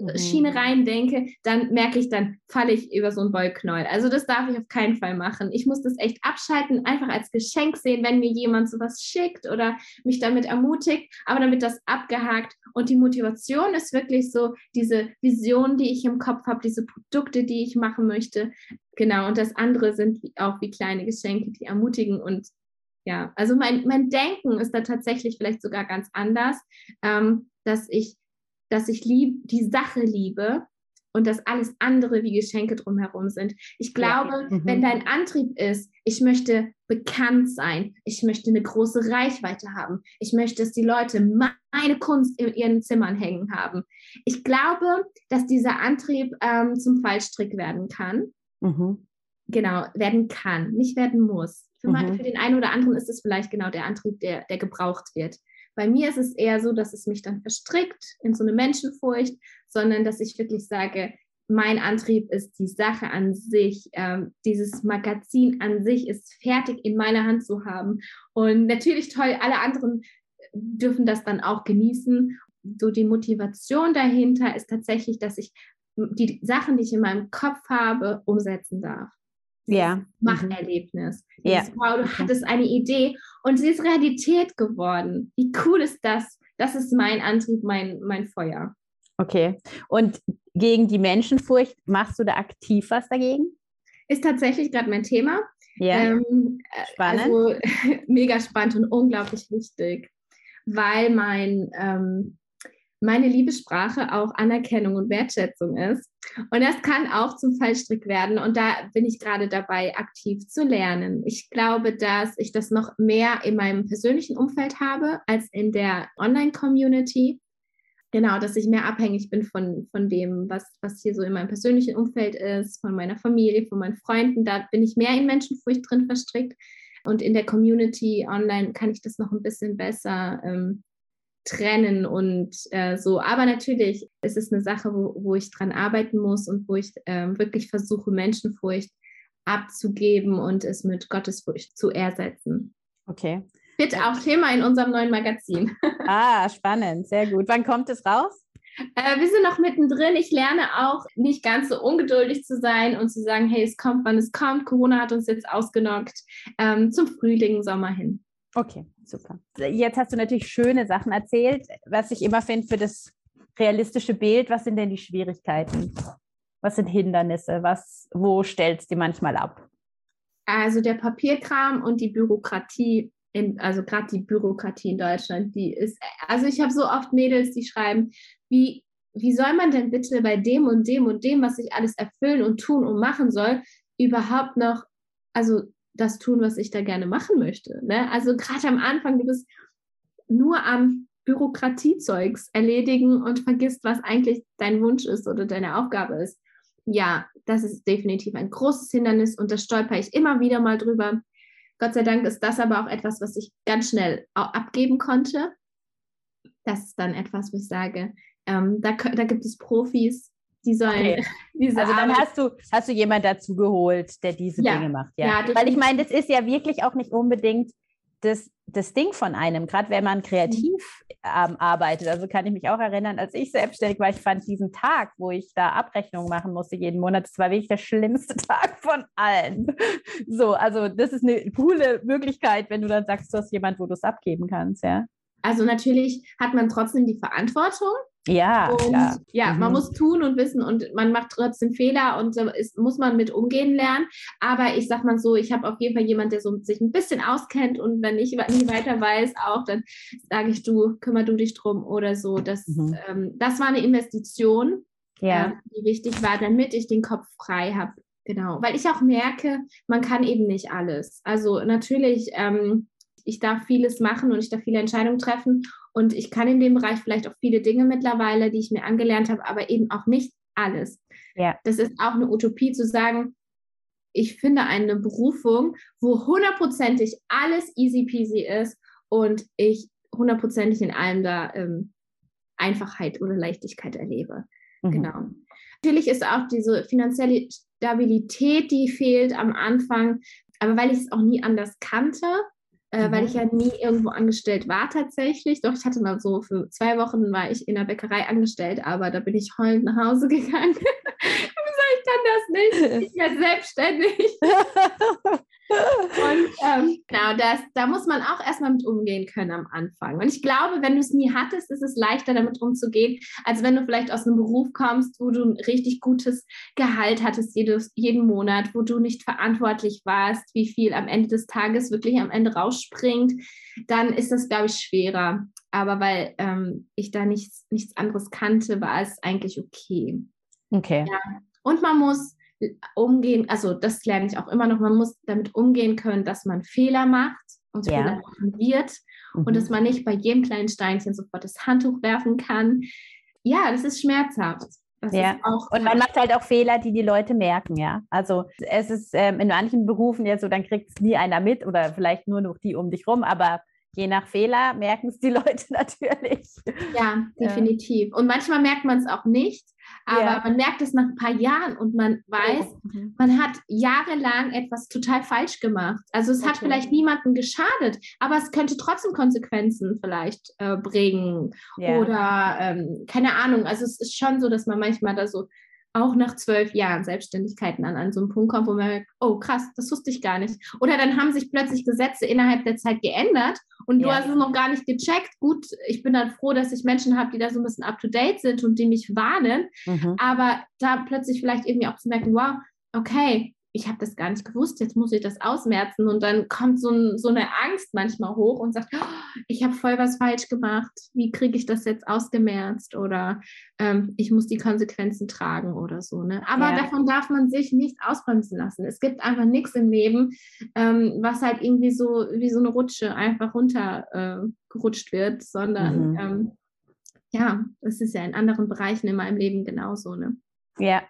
Speaker 2: mhm. Schiene rein denke, dann merke ich, dann falle ich über so einen Wollknäuel. Also das darf ich auf keinen Fall machen. Ich muss das echt abschalten, einfach als Geschenk sehen, wenn mir jemand sowas schickt oder mich damit ermutigt, aber damit das abgehakt. Und die Motivation ist wirklich so diese Vision, die ich im Kopf habe, diese Produkte, die ich machen möchte. Genau, und das andere sind auch wie kleine Geschenke, die ermutigen und ja, also mein, mein Denken ist da tatsächlich vielleicht sogar ganz anders, ähm, dass ich dass ich lieb, die Sache liebe und dass alles andere wie Geschenke drumherum sind. Ich glaube, ja. mhm. wenn dein Antrieb ist, ich möchte bekannt sein, ich möchte eine große Reichweite haben, ich möchte, dass die Leute meine Kunst in ihren Zimmern hängen haben. Ich glaube, dass dieser Antrieb ähm, zum Fallstrick werden kann. Mhm. Genau, werden kann, nicht werden muss. Für, mhm. für, den einen oder anderen ist es vielleicht genau der Antrieb, der, der gebraucht wird. Bei mir ist es eher so, dass es mich dann verstrickt in so eine Menschenfurcht, sondern dass ich wirklich sage, mein Antrieb ist die Sache an sich, ähm, dieses Magazin an sich ist fertig in meiner Hand zu haben. Und natürlich toll, alle anderen dürfen das dann auch genießen. So die Motivation dahinter ist tatsächlich, dass ich die Sachen, die ich in meinem Kopf habe, umsetzen darf
Speaker 1: ja.
Speaker 2: Macherlebnis. Mhm. Ja. wow, du hattest eine Idee und sie ist Realität geworden. Wie cool ist das? Das ist mein Antrieb, mein, mein Feuer.
Speaker 1: Okay. Und gegen die Menschenfurcht, machst du da aktiv was dagegen?
Speaker 2: Ist tatsächlich gerade mein Thema.
Speaker 1: Ja. Ähm, spannend.
Speaker 2: Also mega spannend und unglaublich wichtig, weil mein ähm, meine Liebessprache auch Anerkennung und Wertschätzung ist. Und das kann auch zum Fallstrick werden. Und da bin ich gerade dabei, aktiv zu lernen. Ich glaube, dass ich das noch mehr in meinem persönlichen Umfeld habe als in der Online-Community. Genau, dass ich mehr abhängig bin von, von dem, was, was hier so in meinem persönlichen Umfeld ist, von meiner Familie, von meinen Freunden. Da bin ich mehr in Menschenfurcht drin verstrickt. Und in der Community online kann ich das noch ein bisschen besser ähm, trennen und äh, so. Aber natürlich ist es eine Sache, wo, wo ich dran arbeiten muss und wo ich äh, wirklich versuche, Menschenfurcht abzugeben und es mit Gottesfurcht zu ersetzen.
Speaker 1: Okay.
Speaker 2: Bitte auch Thema in unserem neuen Magazin.
Speaker 1: ah, spannend, sehr gut. Wann kommt es raus?
Speaker 2: Äh, wir sind noch mittendrin. Ich lerne auch nicht ganz so ungeduldig zu sein und zu sagen, hey, es kommt, wann es kommt. Corona hat uns jetzt ausgenockt ähm, zum Frühling, Sommer hin.
Speaker 1: Okay, super. Jetzt hast du natürlich schöne Sachen erzählt. Was ich immer finde für das realistische Bild, was sind denn die Schwierigkeiten? Was sind Hindernisse? Was, wo stellst du manchmal ab?
Speaker 2: Also der Papierkram und die Bürokratie, in, also gerade die Bürokratie in Deutschland, die ist, also ich habe so oft Mädels, die schreiben, wie, wie soll man denn bitte bei dem und dem und dem, was ich alles erfüllen und tun und machen soll, überhaupt noch, also das tun, was ich da gerne machen möchte. Ne? Also gerade am Anfang, du bist nur am Bürokratiezeugs erledigen und vergisst, was eigentlich dein Wunsch ist oder deine Aufgabe ist. Ja, das ist definitiv ein großes Hindernis und da stolper ich immer wieder mal drüber. Gott sei Dank ist das aber auch etwas, was ich ganz schnell abgeben konnte. Das ist dann etwas, wo ich sage, ähm, da, da gibt es Profis, die sollen. Okay.
Speaker 1: Diese also dann hast du, hast du jemand dazu geholt, der diese ja. Dinge macht. Ja, ja weil ich meine, das ist ja wirklich auch nicht unbedingt das, das Ding von einem, gerade wenn man kreativ ähm, arbeitet. Also kann ich mich auch erinnern, als ich selbstständig war, ich fand diesen Tag, wo ich da Abrechnungen machen musste jeden Monat, das war wirklich der schlimmste Tag von allen. So, also das ist eine coole Möglichkeit, wenn du dann sagst, du hast jemand, wo du es abgeben kannst, ja.
Speaker 2: Also natürlich hat man trotzdem die Verantwortung,
Speaker 1: ja,
Speaker 2: und, klar. ja, mhm. man muss tun und wissen und man macht trotzdem Fehler und so ist, muss man mit umgehen lernen. Aber ich sag mal so, ich habe auf jeden Fall jemanden, der so sich ein bisschen auskennt und wenn ich nicht weiter weiß, auch dann sage ich du, kümmer du dich drum oder so. Das, mhm. ähm, das war eine Investition, ja. äh, die wichtig war, damit ich den Kopf frei habe. Genau, weil ich auch merke, man kann eben nicht alles. Also natürlich ähm, ich darf vieles machen und ich darf viele Entscheidungen treffen. Und ich kann in dem Bereich vielleicht auch viele Dinge mittlerweile, die ich mir angelernt habe, aber eben auch nicht alles. Ja. Das ist auch eine Utopie zu sagen, ich finde eine Berufung, wo hundertprozentig alles easy peasy ist und ich hundertprozentig in allem da ähm, Einfachheit oder Leichtigkeit erlebe. Mhm. Genau. Natürlich ist auch diese finanzielle Stabilität, die fehlt am Anfang, aber weil ich es auch nie anders kannte, äh, weil ich mhm. ja nie irgendwo angestellt war tatsächlich. Doch ich hatte mal so für zwei Wochen war ich in der Bäckerei angestellt, aber da bin ich heulend nach Hause gegangen. Ich kann das nicht. Ich werde selbstständig. Und ähm, genau, das, da muss man auch erstmal mit umgehen können am Anfang. Und ich glaube, wenn du es nie hattest, ist es leichter damit umzugehen, als wenn du vielleicht aus einem Beruf kommst, wo du ein richtig gutes Gehalt hattest jedes, jeden Monat, wo du nicht verantwortlich warst, wie viel am Ende des Tages wirklich am Ende rausspringt, dann ist das, glaube ich, schwerer. Aber weil ähm, ich da nichts, nichts anderes kannte, war es eigentlich okay.
Speaker 1: Okay.
Speaker 2: Ja. Und man muss umgehen, also das lerne ich auch immer noch, man muss damit umgehen können, dass man Fehler macht und ja. Fehler machen wird mhm. und dass man nicht bei jedem kleinen Steinchen sofort das Handtuch werfen kann. Ja, das ist schmerzhaft. Das
Speaker 1: ja. Ist auch, und man macht halt auch Fehler, die die Leute merken, ja. Also es ist ähm, in manchen Berufen ja so, dann kriegt es nie einer mit oder vielleicht nur noch die um dich rum, aber je nach Fehler merken es die Leute natürlich.
Speaker 2: Ja, definitiv. Und manchmal merkt man es auch nicht. Aber ja. man merkt es nach ein paar Jahren und man weiß, oh. mhm. man hat jahrelang etwas total falsch gemacht. Also es okay. hat vielleicht niemandem geschadet, aber es könnte trotzdem Konsequenzen vielleicht äh, bringen. Ja. Oder ähm, keine Ahnung. Also es ist schon so, dass man manchmal da so auch nach zwölf Jahren Selbstständigkeiten an, an so einen Punkt kommt, wo man merkt, oh krass, das wusste ich gar nicht. Oder dann haben sich plötzlich Gesetze innerhalb der Zeit geändert und du ja. hast es noch gar nicht gecheckt. Gut, ich bin dann froh, dass ich Menschen habe, die da so ein bisschen up-to-date sind und die mich warnen. Mhm. Aber da plötzlich vielleicht irgendwie auch zu merken, wow, okay, ich habe das gar nicht gewusst, jetzt muss ich das ausmerzen. Und dann kommt so, ein, so eine Angst manchmal hoch und sagt, oh, ich habe voll was falsch gemacht, wie kriege ich das jetzt ausgemerzt? Oder ähm, ich muss die Konsequenzen tragen oder so. Ne? Aber ja. davon darf man sich nicht ausbremsen lassen. Es gibt einfach nichts im Leben, ähm, was halt irgendwie so wie so eine Rutsche einfach runtergerutscht äh, wird, sondern mhm. ähm, ja, das ist ja in anderen Bereichen in meinem Leben genauso. Ne?
Speaker 1: Ja,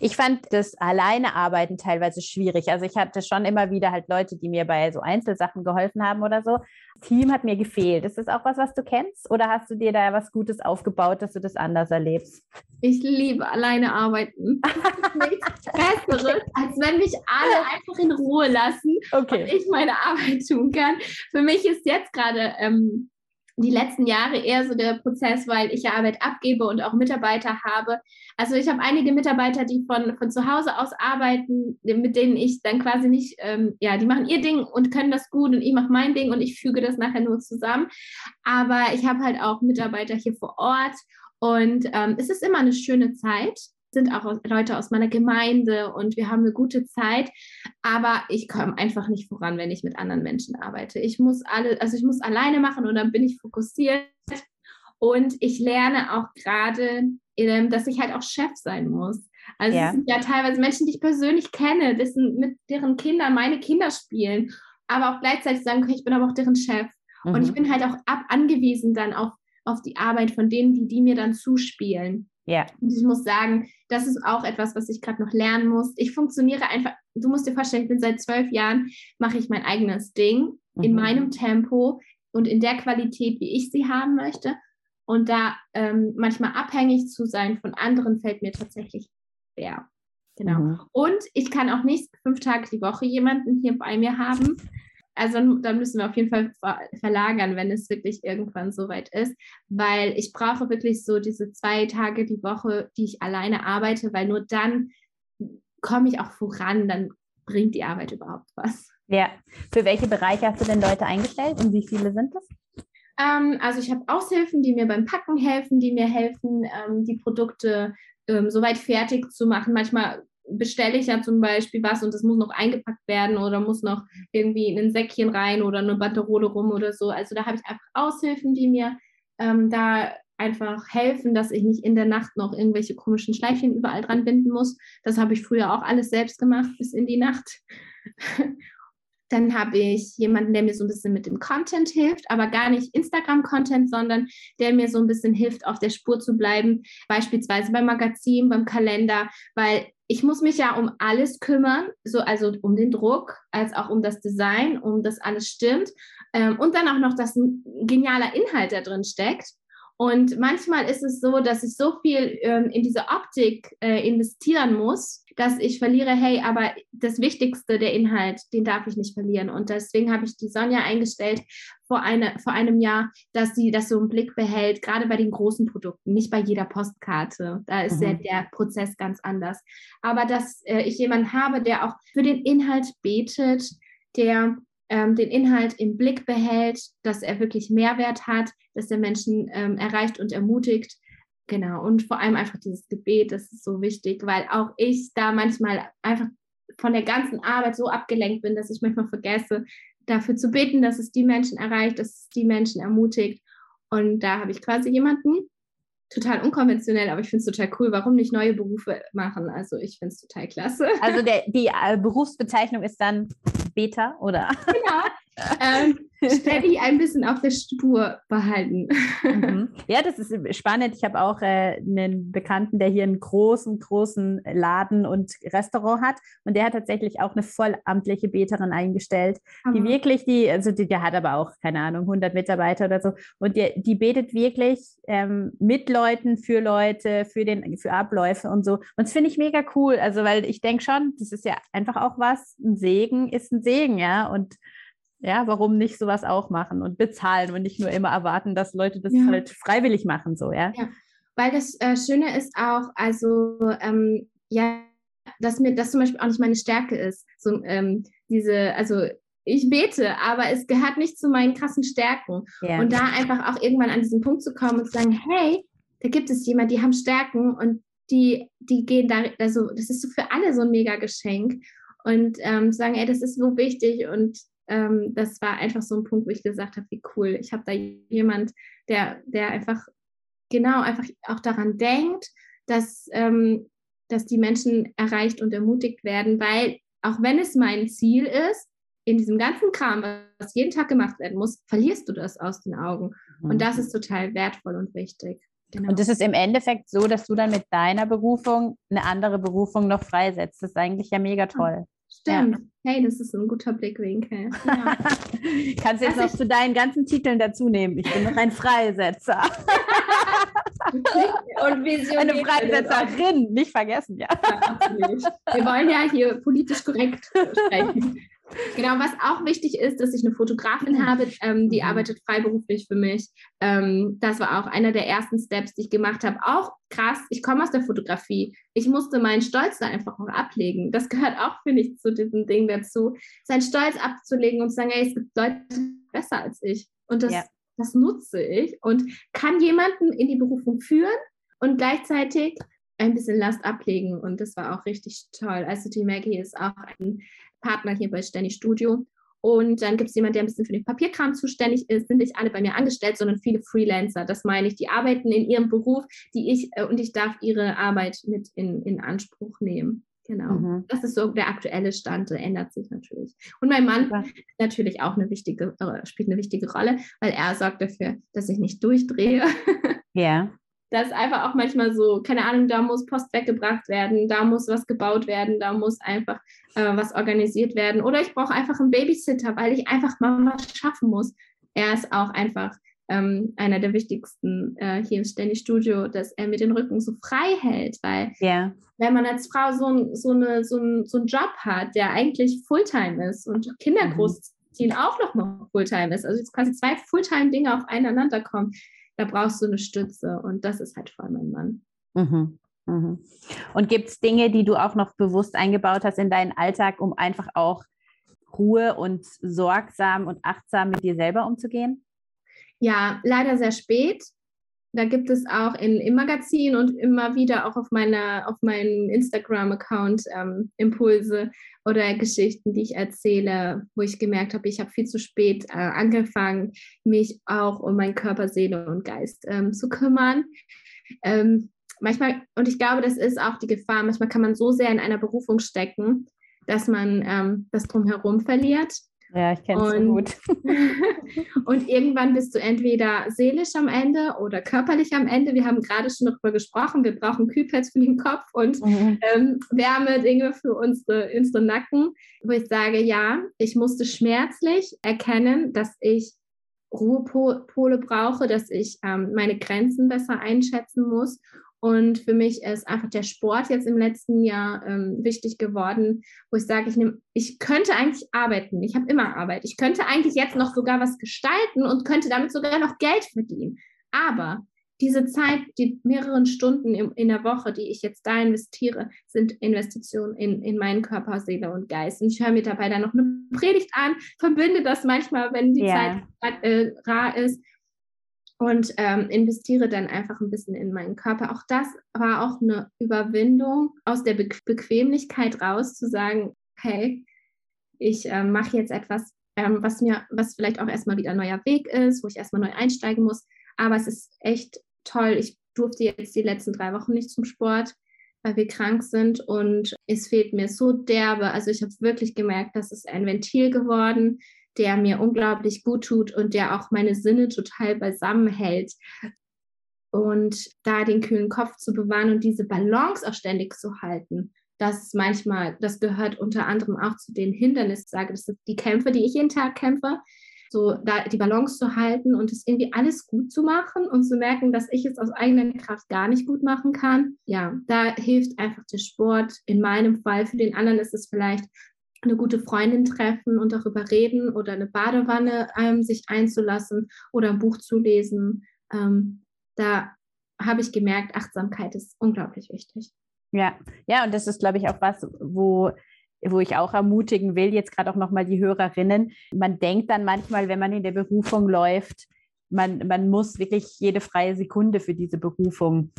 Speaker 1: ich fand das alleine arbeiten teilweise schwierig. Also ich hatte schon immer wieder halt Leute, die mir bei so Einzelsachen geholfen haben oder so. Das Team hat mir gefehlt. Ist das auch was, was du kennst? Oder hast du dir da was Gutes aufgebaut, dass du das anders erlebst?
Speaker 2: Ich liebe alleine arbeiten. Nichts Besseres, als wenn mich alle einfach in Ruhe lassen okay. und ich meine Arbeit tun kann. Für mich ist jetzt gerade ähm, die letzten Jahre eher so der Prozess, weil ich ja Arbeit abgebe und auch Mitarbeiter habe. Also ich habe einige Mitarbeiter, die von, von zu Hause aus arbeiten, mit denen ich dann quasi nicht, ähm, ja, die machen ihr Ding und können das gut und ich mache mein Ding und ich füge das nachher nur zusammen. Aber ich habe halt auch Mitarbeiter hier vor Ort und ähm, es ist immer eine schöne Zeit sind auch Leute aus meiner Gemeinde und wir haben eine gute Zeit. Aber ich komme einfach nicht voran, wenn ich mit anderen Menschen arbeite. Ich muss alle, also ich muss alleine machen und dann bin ich fokussiert. Und ich lerne auch gerade, ähm, dass ich halt auch Chef sein muss. Also ja. es sind ja teilweise Menschen, die ich persönlich kenne, dessen, mit deren Kindern meine Kinder spielen, aber auch gleichzeitig sagen, okay, ich bin aber auch deren Chef. Mhm. Und ich mhm. bin halt auch ab angewiesen dann auch auf die Arbeit von denen, die die mir dann zuspielen. Ja. Und ich muss sagen, das ist auch etwas, was ich gerade noch lernen muss. Ich funktioniere einfach, du musst dir vorstellen, ich bin seit zwölf Jahren, mache ich mein eigenes Ding mhm. in meinem Tempo und in der Qualität, wie ich sie haben möchte. Und da ähm, manchmal abhängig zu sein von anderen, fällt mir tatsächlich schwer. Genau. Mhm. Und ich kann auch nicht fünf Tage die Woche jemanden hier bei mir haben, also dann müssen wir auf jeden Fall verlagern, wenn es wirklich irgendwann soweit ist, weil ich brauche wirklich so diese zwei Tage die Woche, die ich alleine arbeite, weil nur dann komme ich auch voran, dann bringt die Arbeit überhaupt was.
Speaker 1: Ja, für welche Bereiche hast du denn Leute eingestellt und wie viele sind das?
Speaker 2: Ähm, also ich habe Aushilfen, die mir beim Packen helfen, die mir helfen, ähm, die Produkte ähm, soweit fertig zu machen. Manchmal bestelle ich ja zum Beispiel was und das muss noch eingepackt werden oder muss noch irgendwie in ein Säckchen rein oder eine Banderole rum oder so. Also da habe ich einfach Aushilfen, die mir ähm, da einfach helfen, dass ich nicht in der Nacht noch irgendwelche komischen Schleifchen überall dran binden muss. Das habe ich früher auch alles selbst gemacht bis in die Nacht. Dann habe ich jemanden, der mir so ein bisschen mit dem Content hilft, aber gar nicht Instagram-Content, sondern der mir so ein bisschen hilft, auf der Spur zu bleiben, beispielsweise beim Magazin, beim Kalender, weil ich muss mich ja um alles kümmern, so also um den Druck, als auch um das Design, um das alles stimmt ähm, und dann auch noch, dass ein genialer Inhalt da drin steckt. Und manchmal ist es so, dass ich so viel ähm, in diese Optik äh, investieren muss, dass ich verliere, hey, aber das Wichtigste, der Inhalt, den darf ich nicht verlieren. Und deswegen habe ich die Sonja eingestellt vor, eine, vor einem Jahr, dass sie das so im Blick behält, gerade bei den großen Produkten, nicht bei jeder Postkarte. Da ist mhm. ja der Prozess ganz anders. Aber dass äh, ich jemanden habe, der auch für den Inhalt betet, der ähm, den Inhalt im Blick behält, dass er wirklich Mehrwert hat, dass er Menschen ähm, erreicht und ermutigt. Genau, und vor allem einfach dieses Gebet, das ist so wichtig, weil auch ich da manchmal einfach von der ganzen Arbeit so abgelenkt bin, dass ich manchmal vergesse, dafür zu beten, dass es die Menschen erreicht, dass es die Menschen ermutigt. Und da habe ich quasi jemanden, total unkonventionell, aber ich finde es total cool. Warum nicht neue Berufe machen? Also ich finde es total klasse.
Speaker 1: Also der, die äh, Berufsbezeichnung ist dann Beta, oder?
Speaker 2: Genau. Ähm, steady ein bisschen auf der Spur behalten.
Speaker 1: Mhm. Ja, das ist spannend. Ich habe auch äh, einen Bekannten, der hier einen großen, großen Laden und Restaurant hat. Und der hat tatsächlich auch eine vollamtliche Beterin eingestellt, die wirklich die, also die, der hat aber auch, keine Ahnung, 100 Mitarbeiter oder so. Und die, die betet wirklich ähm, mit Leuten, für Leute, für, den, für Abläufe und so. Und das finde ich mega cool. Also, weil ich denke schon, das ist ja einfach auch was. Ein Segen ist ein Segen, ja. Und ja, warum nicht sowas auch machen und bezahlen und nicht nur immer erwarten, dass Leute das ja. halt freiwillig machen, so, ja. ja.
Speaker 2: Weil das äh, Schöne ist auch, also, ähm, ja, dass mir das zum Beispiel auch nicht meine Stärke ist. So, ähm, diese, also ich bete, aber es gehört nicht zu meinen krassen Stärken. Ja. Und da einfach auch irgendwann an diesen Punkt zu kommen und zu sagen, hey, da gibt es jemand, die haben Stärken und die, die gehen da, also das ist so für alle so ein mega Geschenk. Und ähm, sagen, ey, das ist so wichtig und ähm, das war einfach so ein Punkt, wo ich gesagt habe, wie cool. Ich habe da jemand, der, der einfach genau einfach auch daran denkt, dass, ähm, dass die Menschen erreicht und ermutigt werden, weil auch wenn es mein Ziel ist, in diesem ganzen Kram, was jeden Tag gemacht werden muss, verlierst du das aus den Augen. Mhm. Und das ist total wertvoll und wichtig.
Speaker 1: Genau. Und das ist im Endeffekt so, dass du dann mit deiner Berufung eine andere Berufung noch freisetzt. Das ist eigentlich ja mega toll.
Speaker 2: Stimmt. Ja. Hey, das ist ein guter Blickwinkel.
Speaker 1: Ja. Kannst jetzt also noch zu deinen ganzen Titeln dazu nehmen. Ich bin noch ein Freisetzer. Und Vision Eine Freisetzerin, nicht vergessen, ja. ja
Speaker 2: Wir wollen ja hier politisch korrekt sprechen. Genau, was auch wichtig ist, dass ich eine Fotografin habe, ähm, die mhm. arbeitet freiberuflich für mich. Ähm, das war auch einer der ersten Steps, die ich gemacht habe. Auch krass, ich komme aus der Fotografie. Ich musste meinen Stolz da einfach auch ablegen. Das gehört auch, finde ich, zu diesem Ding dazu, seinen Stolz abzulegen und zu sagen, ey, es gibt Leute besser als ich. Und das, ja. das nutze ich und kann jemanden in die Berufung führen und gleichzeitig ein bisschen Last ablegen. Und das war auch richtig toll. Also die Maggie ist auch ein Partner hier bei Stenny Studio. Und dann gibt es jemanden, der ein bisschen für den Papierkram zuständig ist. Sind nicht alle bei mir angestellt, sondern viele Freelancer. Das meine ich. Die arbeiten in ihrem Beruf, die ich äh, und ich darf ihre Arbeit mit in, in Anspruch nehmen. Genau. Mhm. Das ist so der aktuelle Stand, der ändert sich natürlich. Und mein Mann ja. natürlich auch eine wichtige, äh, spielt eine wichtige Rolle, weil er sorgt dafür, dass ich nicht durchdrehe.
Speaker 1: Ja.
Speaker 2: Da ist einfach auch manchmal so, keine Ahnung, da muss Post weggebracht werden, da muss was gebaut werden, da muss einfach äh, was organisiert werden. Oder ich brauche einfach einen Babysitter, weil ich einfach mal was schaffen muss. Er ist auch einfach ähm, einer der wichtigsten äh, hier im Ständig Studio, dass er mir den Rücken so frei hält, weil
Speaker 1: yeah.
Speaker 2: wenn man als Frau so, so, eine, so, ein, so einen Job hat, der eigentlich Fulltime ist und Kinder mhm. großziehen auch noch mal Fulltime ist, also jetzt quasi zwei Fulltime-Dinge aufeinander kommen, da brauchst du eine Stütze und das ist halt vor allem mein Mann.
Speaker 1: Mhm. Mhm. Und gibt es Dinge, die du auch noch bewusst eingebaut hast in deinen Alltag, um einfach auch Ruhe und sorgsam und achtsam mit dir selber umzugehen?
Speaker 2: Ja, leider sehr spät. Da gibt es auch in, im Magazin und immer wieder auch auf, meiner, auf meinem Instagram-Account ähm, Impulse oder Geschichten, die ich erzähle, wo ich gemerkt habe, ich habe viel zu spät äh, angefangen, mich auch um meinen Körper, Seele und Geist ähm, zu kümmern. Ähm, manchmal, und ich glaube, das ist auch die Gefahr, manchmal kann man so sehr in einer Berufung stecken, dass man ähm, das drumherum verliert
Speaker 1: ja, ich kenne es so gut.
Speaker 2: und irgendwann bist du entweder seelisch am Ende oder körperlich am Ende. Wir haben gerade schon darüber gesprochen, wir brauchen Kühlpads für den Kopf und mhm. ähm, Wärmedinge für unsere, unsere Nacken, wo ich sage, ja, ich musste schmerzlich erkennen, dass ich Ruhepole brauche, dass ich ähm, meine Grenzen besser einschätzen muss und für mich ist einfach der Sport jetzt im letzten Jahr ähm, wichtig geworden, wo ich sage, ich, nehm, ich könnte eigentlich arbeiten. Ich habe immer Arbeit. Ich könnte eigentlich jetzt noch sogar was gestalten und könnte damit sogar noch Geld verdienen. Aber diese Zeit, die mehreren Stunden im, in der Woche, die ich jetzt da investiere, sind Investitionen in, in meinen Körper, Seele und Geist. Und ich höre mir dabei dann noch eine Predigt an, verbinde das manchmal, wenn die yeah. Zeit äh, rar ist und ähm, investiere dann einfach ein bisschen in meinen Körper. Auch das war auch eine Überwindung, aus der Be Bequemlichkeit raus zu sagen, hey, ich äh, mache jetzt etwas, ähm, was mir, was vielleicht auch erstmal wieder ein neuer Weg ist, wo ich erstmal neu einsteigen muss. Aber es ist echt toll. Ich durfte jetzt die letzten drei Wochen nicht zum Sport, weil wir krank sind und es fehlt mir so derbe. Also ich habe wirklich gemerkt, das ist ein Ventil geworden der mir unglaublich gut tut und der auch meine Sinne total beisammen hält. Und da den kühlen Kopf zu bewahren und diese Balance auch ständig zu halten, das ist manchmal, das gehört unter anderem auch zu den Hindernissen, sage das sind die Kämpfe, die ich jeden Tag kämpfe, so da die Balance zu halten und es irgendwie alles gut zu machen und zu merken, dass ich es aus eigener Kraft gar nicht gut machen kann. Ja, da hilft einfach der Sport. In meinem Fall, für den anderen ist es vielleicht eine gute Freundin treffen und darüber reden oder eine Badewanne ähm, sich einzulassen oder ein Buch zu lesen. Ähm, da habe ich gemerkt, Achtsamkeit ist unglaublich wichtig.
Speaker 1: Ja, ja, und das ist, glaube ich, auch was, wo wo ich auch ermutigen will, jetzt gerade auch nochmal die Hörerinnen. Man denkt dann manchmal, wenn man in der Berufung läuft, man, man muss wirklich jede freie Sekunde für diese Berufung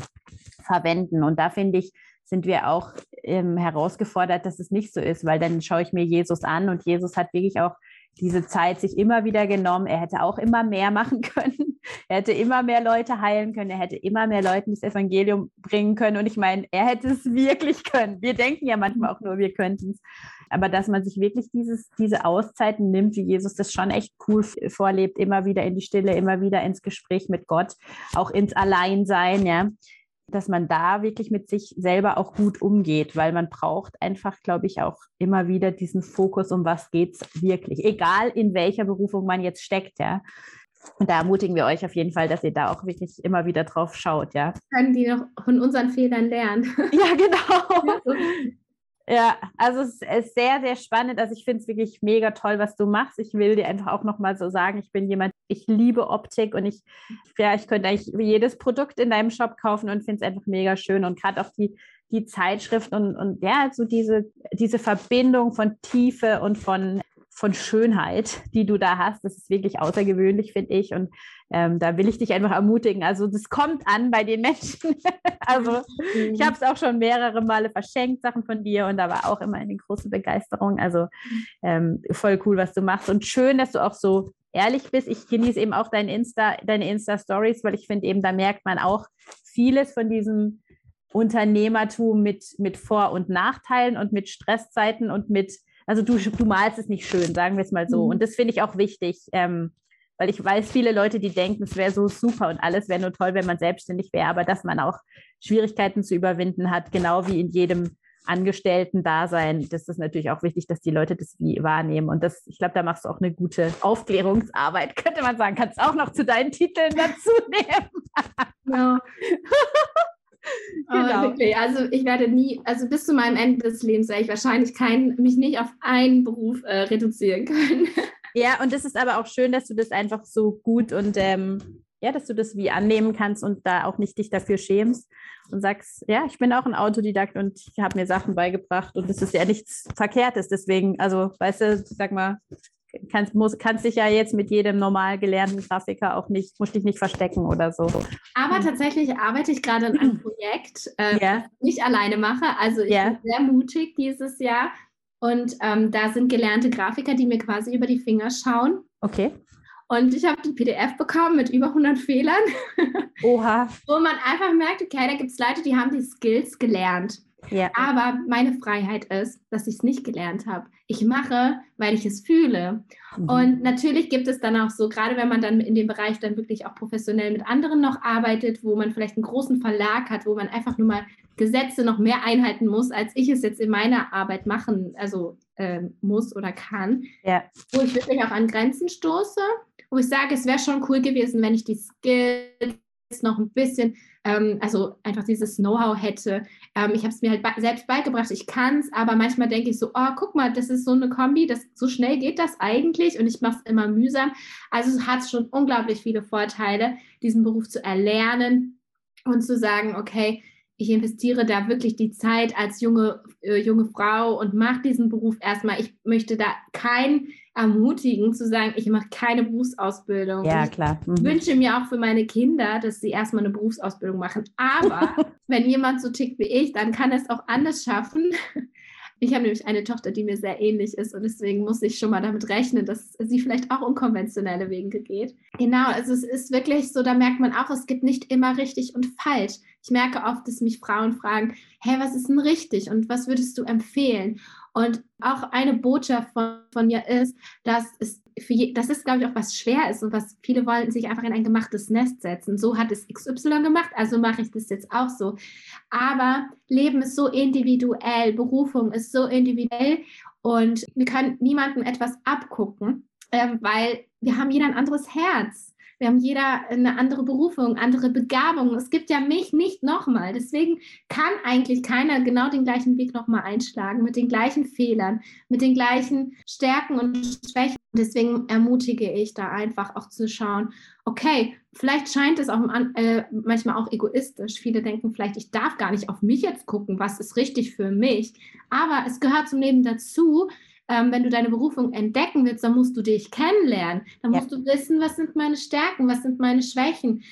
Speaker 1: verwenden. Und da finde ich, sind wir auch ähm, herausgefordert, dass es nicht so ist, weil dann schaue ich mir Jesus an und Jesus hat wirklich auch diese Zeit sich immer wieder genommen. Er hätte auch immer mehr machen können. Er hätte immer mehr Leute heilen können. Er hätte immer mehr Leuten das Evangelium bringen können. Und ich meine, er hätte es wirklich können. Wir denken ja manchmal auch nur, wir könnten es. Aber dass man sich wirklich dieses, diese Auszeiten nimmt, wie Jesus das schon echt cool vorlebt, immer wieder in die Stille, immer wieder ins Gespräch mit Gott, auch ins Alleinsein, ja dass man da wirklich mit sich selber auch gut umgeht, weil man braucht einfach, glaube ich, auch immer wieder diesen Fokus, um was geht es wirklich, egal in welcher Berufung man jetzt steckt, ja. Und da ermutigen wir euch auf jeden Fall, dass ihr da auch wirklich immer wieder drauf schaut, ja.
Speaker 2: Können die noch von unseren Fehlern lernen?
Speaker 1: Ja, genau. Ja, also es ist sehr, sehr spannend. Also ich finde es wirklich mega toll, was du machst. Ich will dir einfach auch nochmal so sagen, ich bin jemand, ich liebe Optik und ich, ja, ich könnte eigentlich jedes Produkt in deinem Shop kaufen und finde es einfach mega schön. Und gerade auch die, die Zeitschriften und, und ja, so diese, diese Verbindung von Tiefe und von von Schönheit, die du da hast. Das ist wirklich außergewöhnlich, finde ich. Und ähm, da will ich dich einfach ermutigen. Also das kommt an bei den Menschen. also ich habe es auch schon mehrere Male verschenkt, Sachen von dir. Und da war auch immer eine große Begeisterung. Also ähm, voll cool, was du machst. Und schön, dass du auch so ehrlich bist. Ich genieße eben auch dein Insta, deine Insta-Stories, weil ich finde eben, da merkt man auch vieles von diesem Unternehmertum mit, mit Vor- und Nachteilen und mit Stresszeiten und mit also du, du malst es nicht schön, sagen wir es mal so. Mhm. Und das finde ich auch wichtig, ähm, weil ich weiß, viele Leute, die denken, es wäre so super und alles wäre nur toll, wenn man selbstständig wäre, aber dass man auch Schwierigkeiten zu überwinden hat, genau wie in jedem Angestellten-Dasein. Das ist natürlich auch wichtig, dass die Leute das wie wahrnehmen. Und das, ich glaube, da machst du auch eine gute Aufklärungsarbeit, könnte man sagen. Kannst auch noch zu deinen Titeln dazu nehmen. Ja.
Speaker 2: genau. Okay, also ich werde nie, also bis zu meinem Ende des Lebens werde ich wahrscheinlich kein, mich nicht auf einen Beruf äh, reduzieren können.
Speaker 1: Ja, und das ist aber auch schön, dass du das einfach so gut und ähm, ja, dass du das wie annehmen kannst und da auch nicht dich dafür schämst und sagst, ja, ich bin auch ein Autodidakt und ich habe mir Sachen beigebracht und das ist ja nichts Verkehrtes. Deswegen, also, weißt du, sag mal, kannst, muss, kannst dich ja jetzt mit jedem normal gelernten Grafiker auch nicht, musst dich nicht verstecken oder so.
Speaker 2: Aber tatsächlich arbeite ich gerade in einem Projekt, äh, yeah. das ich nicht alleine mache. Also ich yeah. bin sehr mutig dieses Jahr. Und ähm, da sind gelernte Grafiker, die mir quasi über die Finger schauen.
Speaker 1: Okay.
Speaker 2: Und ich habe die PDF bekommen mit über 100 Fehlern.
Speaker 1: Oha.
Speaker 2: Wo man einfach merkt, okay, da gibt es Leute, die haben die Skills gelernt. Ja. Aber meine Freiheit ist, dass ich es nicht gelernt habe. Ich mache, weil ich es fühle. Mhm. Und natürlich gibt es dann auch so, gerade wenn man dann in dem Bereich dann wirklich auch professionell mit anderen noch arbeitet, wo man vielleicht einen großen Verlag hat, wo man einfach nur mal Gesetze noch mehr einhalten muss, als ich es jetzt in meiner Arbeit machen, also äh, muss oder kann, ja. wo ich wirklich auch an Grenzen stoße, wo ich sage, es wäre schon cool gewesen, wenn ich die Skills noch ein bisschen, ähm, also einfach dieses Know-how hätte. Ähm, ich habe es mir halt be selbst beigebracht, ich kann es, aber manchmal denke ich so, oh, guck mal, das ist so eine Kombi, das, so schnell geht das eigentlich und ich mache es immer mühsam. Also es hat schon unglaublich viele Vorteile, diesen Beruf zu erlernen und zu sagen, okay, ich investiere da wirklich die Zeit als junge, äh, junge Frau und mache diesen Beruf erstmal. Ich möchte da kein ermutigen, zu sagen, ich mache keine Berufsausbildung.
Speaker 1: Ja, klar.
Speaker 2: Mhm. Ich wünsche mir auch für meine Kinder, dass sie erstmal eine Berufsausbildung machen. Aber wenn jemand so tickt wie ich, dann kann es auch anders schaffen. Ich habe nämlich eine Tochter, die mir sehr ähnlich ist und deswegen muss ich schon mal damit rechnen, dass sie vielleicht auch unkonventionelle Wege geht. Genau, also es ist wirklich so, da merkt man auch, es gibt nicht immer richtig und falsch. Ich merke oft, dass mich Frauen fragen, hey, was ist denn richtig und was würdest du empfehlen? Und auch eine Botschaft von, von mir ist, dass es für je, das ist, glaube ich, auch was schwer ist und was viele wollen sich einfach in ein gemachtes Nest setzen. So hat es XY gemacht, also mache ich das jetzt auch so. Aber Leben ist so individuell, Berufung ist so individuell und wir können niemandem etwas abgucken, äh, weil wir haben jeder ein anderes Herz. Wir haben jeder eine andere Berufung, andere Begabung. Es gibt ja mich nicht nochmal. Deswegen kann eigentlich keiner genau den gleichen Weg nochmal einschlagen, mit den gleichen Fehlern, mit den gleichen Stärken und Schwächen. Deswegen ermutige ich da einfach auch zu schauen, okay, vielleicht scheint es auch äh, manchmal auch egoistisch. Viele denken vielleicht, ich darf gar nicht auf mich jetzt gucken, was ist richtig für mich. Aber es gehört zum Leben dazu, ähm, wenn du deine Berufung entdecken willst, dann musst du dich kennenlernen. Dann musst ja. du wissen, was sind meine Stärken, was sind meine Schwächen.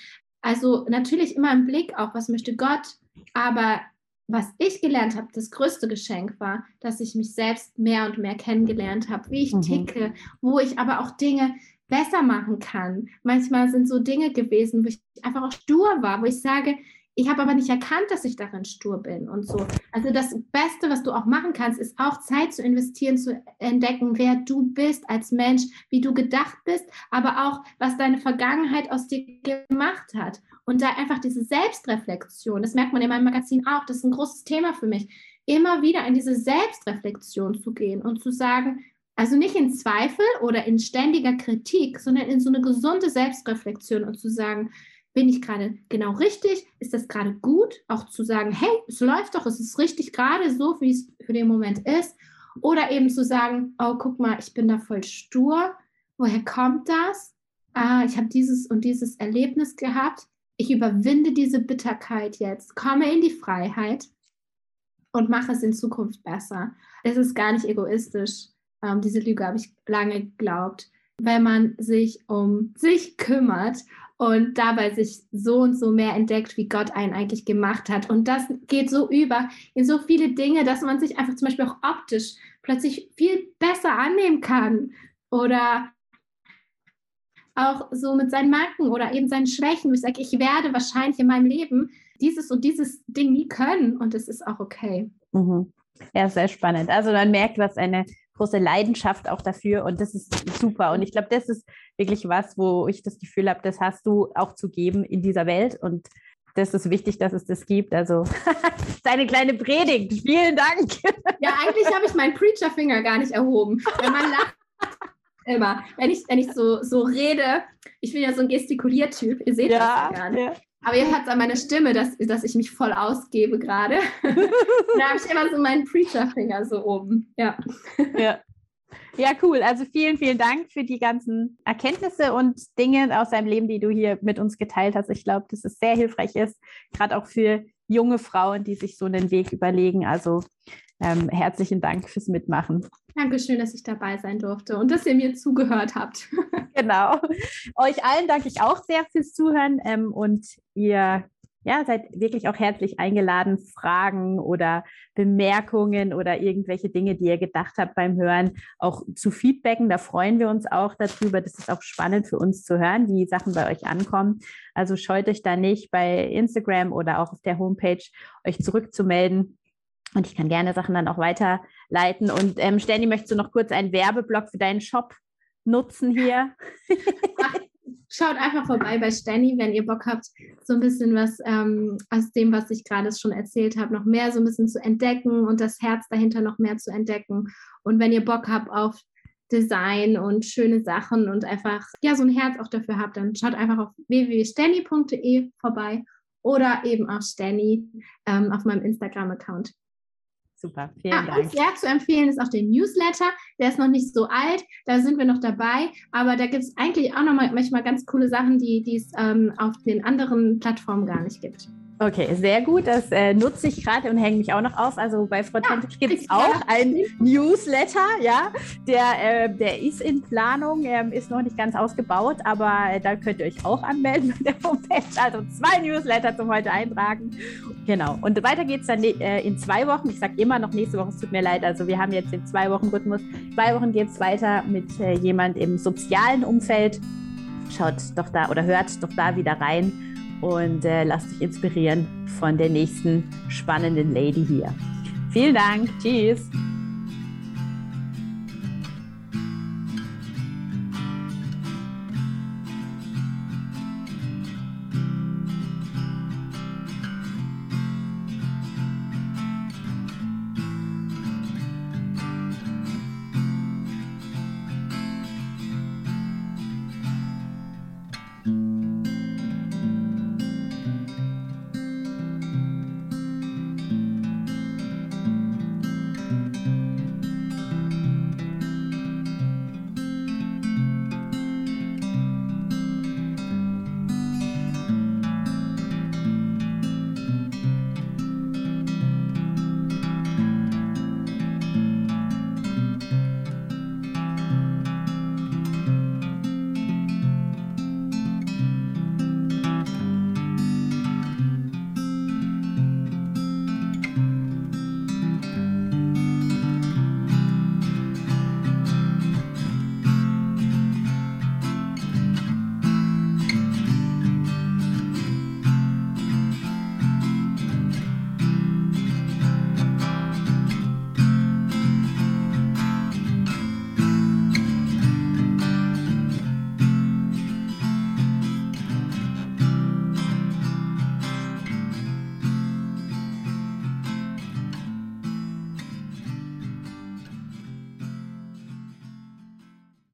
Speaker 2: Also natürlich immer im Blick auch, was möchte Gott. Aber was ich gelernt habe, das größte Geschenk war, dass ich mich selbst mehr und mehr kennengelernt habe, wie ich mhm. ticke, wo ich aber auch Dinge besser machen kann. Manchmal sind so Dinge gewesen, wo ich einfach auch stur war, wo ich sage, ich habe aber nicht erkannt, dass ich darin stur bin und so. Also das Beste, was du auch machen kannst, ist auch Zeit zu investieren, zu entdecken, wer du bist als Mensch, wie du gedacht bist, aber auch, was deine Vergangenheit aus dir gemacht hat. Und da einfach diese Selbstreflexion, das merkt man in meinem Magazin auch, das ist ein großes Thema für mich, immer wieder in diese Selbstreflexion zu gehen und zu sagen, also nicht in Zweifel oder in ständiger Kritik, sondern in so eine gesunde Selbstreflexion und zu sagen, bin ich gerade genau richtig? Ist das gerade gut? Auch zu sagen, hey, es läuft doch, es ist richtig gerade so, wie es für den Moment ist. Oder eben zu sagen, oh, guck mal, ich bin da voll stur. Woher kommt das? Ah, ich habe dieses und dieses Erlebnis gehabt. Ich überwinde diese Bitterkeit jetzt, komme in die Freiheit und mache es in Zukunft besser. Es ist gar nicht egoistisch. Ähm, diese Lüge habe ich lange geglaubt. Wenn man sich um sich kümmert und dabei sich so und so mehr entdeckt, wie Gott einen eigentlich gemacht hat. Und das geht so über in so viele Dinge, dass man sich einfach zum Beispiel auch optisch plötzlich viel besser annehmen kann oder auch so mit seinen Marken oder eben seinen Schwächen. Ich sage, ich werde wahrscheinlich in meinem Leben dieses und dieses Ding nie können und es ist auch okay.
Speaker 1: Mhm. Ja, sehr spannend. Also man merkt, was eine große Leidenschaft auch dafür und das ist super. Und ich glaube, das ist wirklich was, wo ich das Gefühl habe, das hast du auch zu geben in dieser Welt und das ist wichtig, dass es das gibt. Also deine kleine Predigt. Vielen Dank.
Speaker 2: Ja, eigentlich habe ich meinen Preacher-Finger gar nicht erhoben. Wenn man lacht immer, wenn ich, wenn ich so, so rede, ich bin ja so ein Gestikuliertyp, ihr seht ja, das ja gar nicht. Ja. Aber ihr hört an meiner Stimme, dass, dass ich mich voll ausgebe gerade. da habe ich immer so meinen Preacher-Finger so oben. Ja.
Speaker 1: ja. Ja, cool. Also vielen, vielen Dank für die ganzen Erkenntnisse und Dinge aus deinem Leben, die du hier mit uns geteilt hast. Ich glaube, dass es sehr hilfreich ist, gerade auch für junge Frauen, die sich so einen Weg überlegen. Also ähm, herzlichen Dank fürs Mitmachen.
Speaker 2: Dankeschön, dass ich dabei sein durfte und dass ihr mir zugehört habt.
Speaker 1: genau. Euch allen danke ich auch sehr fürs Zuhören ähm, und ihr ja, seid wirklich auch herzlich eingeladen, Fragen oder Bemerkungen oder irgendwelche Dinge, die ihr gedacht habt beim Hören, auch zu feedbacken. Da freuen wir uns auch darüber. Das ist auch spannend für uns zu hören, wie Sachen bei euch ankommen. Also scheut euch da nicht bei Instagram oder auch auf der Homepage euch zurückzumelden. Und ich kann gerne Sachen dann auch weiterleiten. Und ähm, Stanley, möchtest du noch kurz einen Werbeblock für deinen Shop nutzen hier?
Speaker 2: Schaut einfach vorbei bei Stanny, wenn ihr Bock habt, so ein bisschen was ähm, aus dem, was ich gerade schon erzählt habe, noch mehr so ein bisschen zu entdecken und das Herz dahinter noch mehr zu entdecken. Und wenn ihr Bock habt auf Design und schöne Sachen und einfach ja so ein Herz auch dafür habt, dann schaut einfach auf www.stanny.de vorbei oder eben auf Stanny ähm, auf meinem Instagram-Account.
Speaker 1: Super, vielen ah, Dank.
Speaker 2: Sehr zu empfehlen ist auch der Newsletter. Der ist noch nicht so alt, da sind wir noch dabei. Aber da gibt es eigentlich auch noch mal manchmal ganz coole Sachen, die es ähm, auf den anderen Plattformen gar nicht gibt.
Speaker 1: Okay, sehr gut. Das äh, nutze ich gerade und hänge mich auch noch auf. Also bei Frau ja, gibt es auch ein Newsletter, ja. Der, äh, der ist in Planung, ähm, ist noch nicht ganz ausgebaut, aber da könnt ihr euch auch anmelden mit der Homepage. Also zwei Newsletter zum heute eintragen. Genau. Und weiter geht es dann äh, in zwei Wochen. Ich sage immer noch nächste Woche, es tut mir leid. Also wir haben jetzt den zwei Wochen Rhythmus. Zwei Wochen geht es weiter mit äh, jemand im sozialen Umfeld. Schaut doch da oder hört doch da wieder rein und äh, lasst euch inspirieren von der nächsten spannenden Lady hier. Vielen Dank. Tschüss.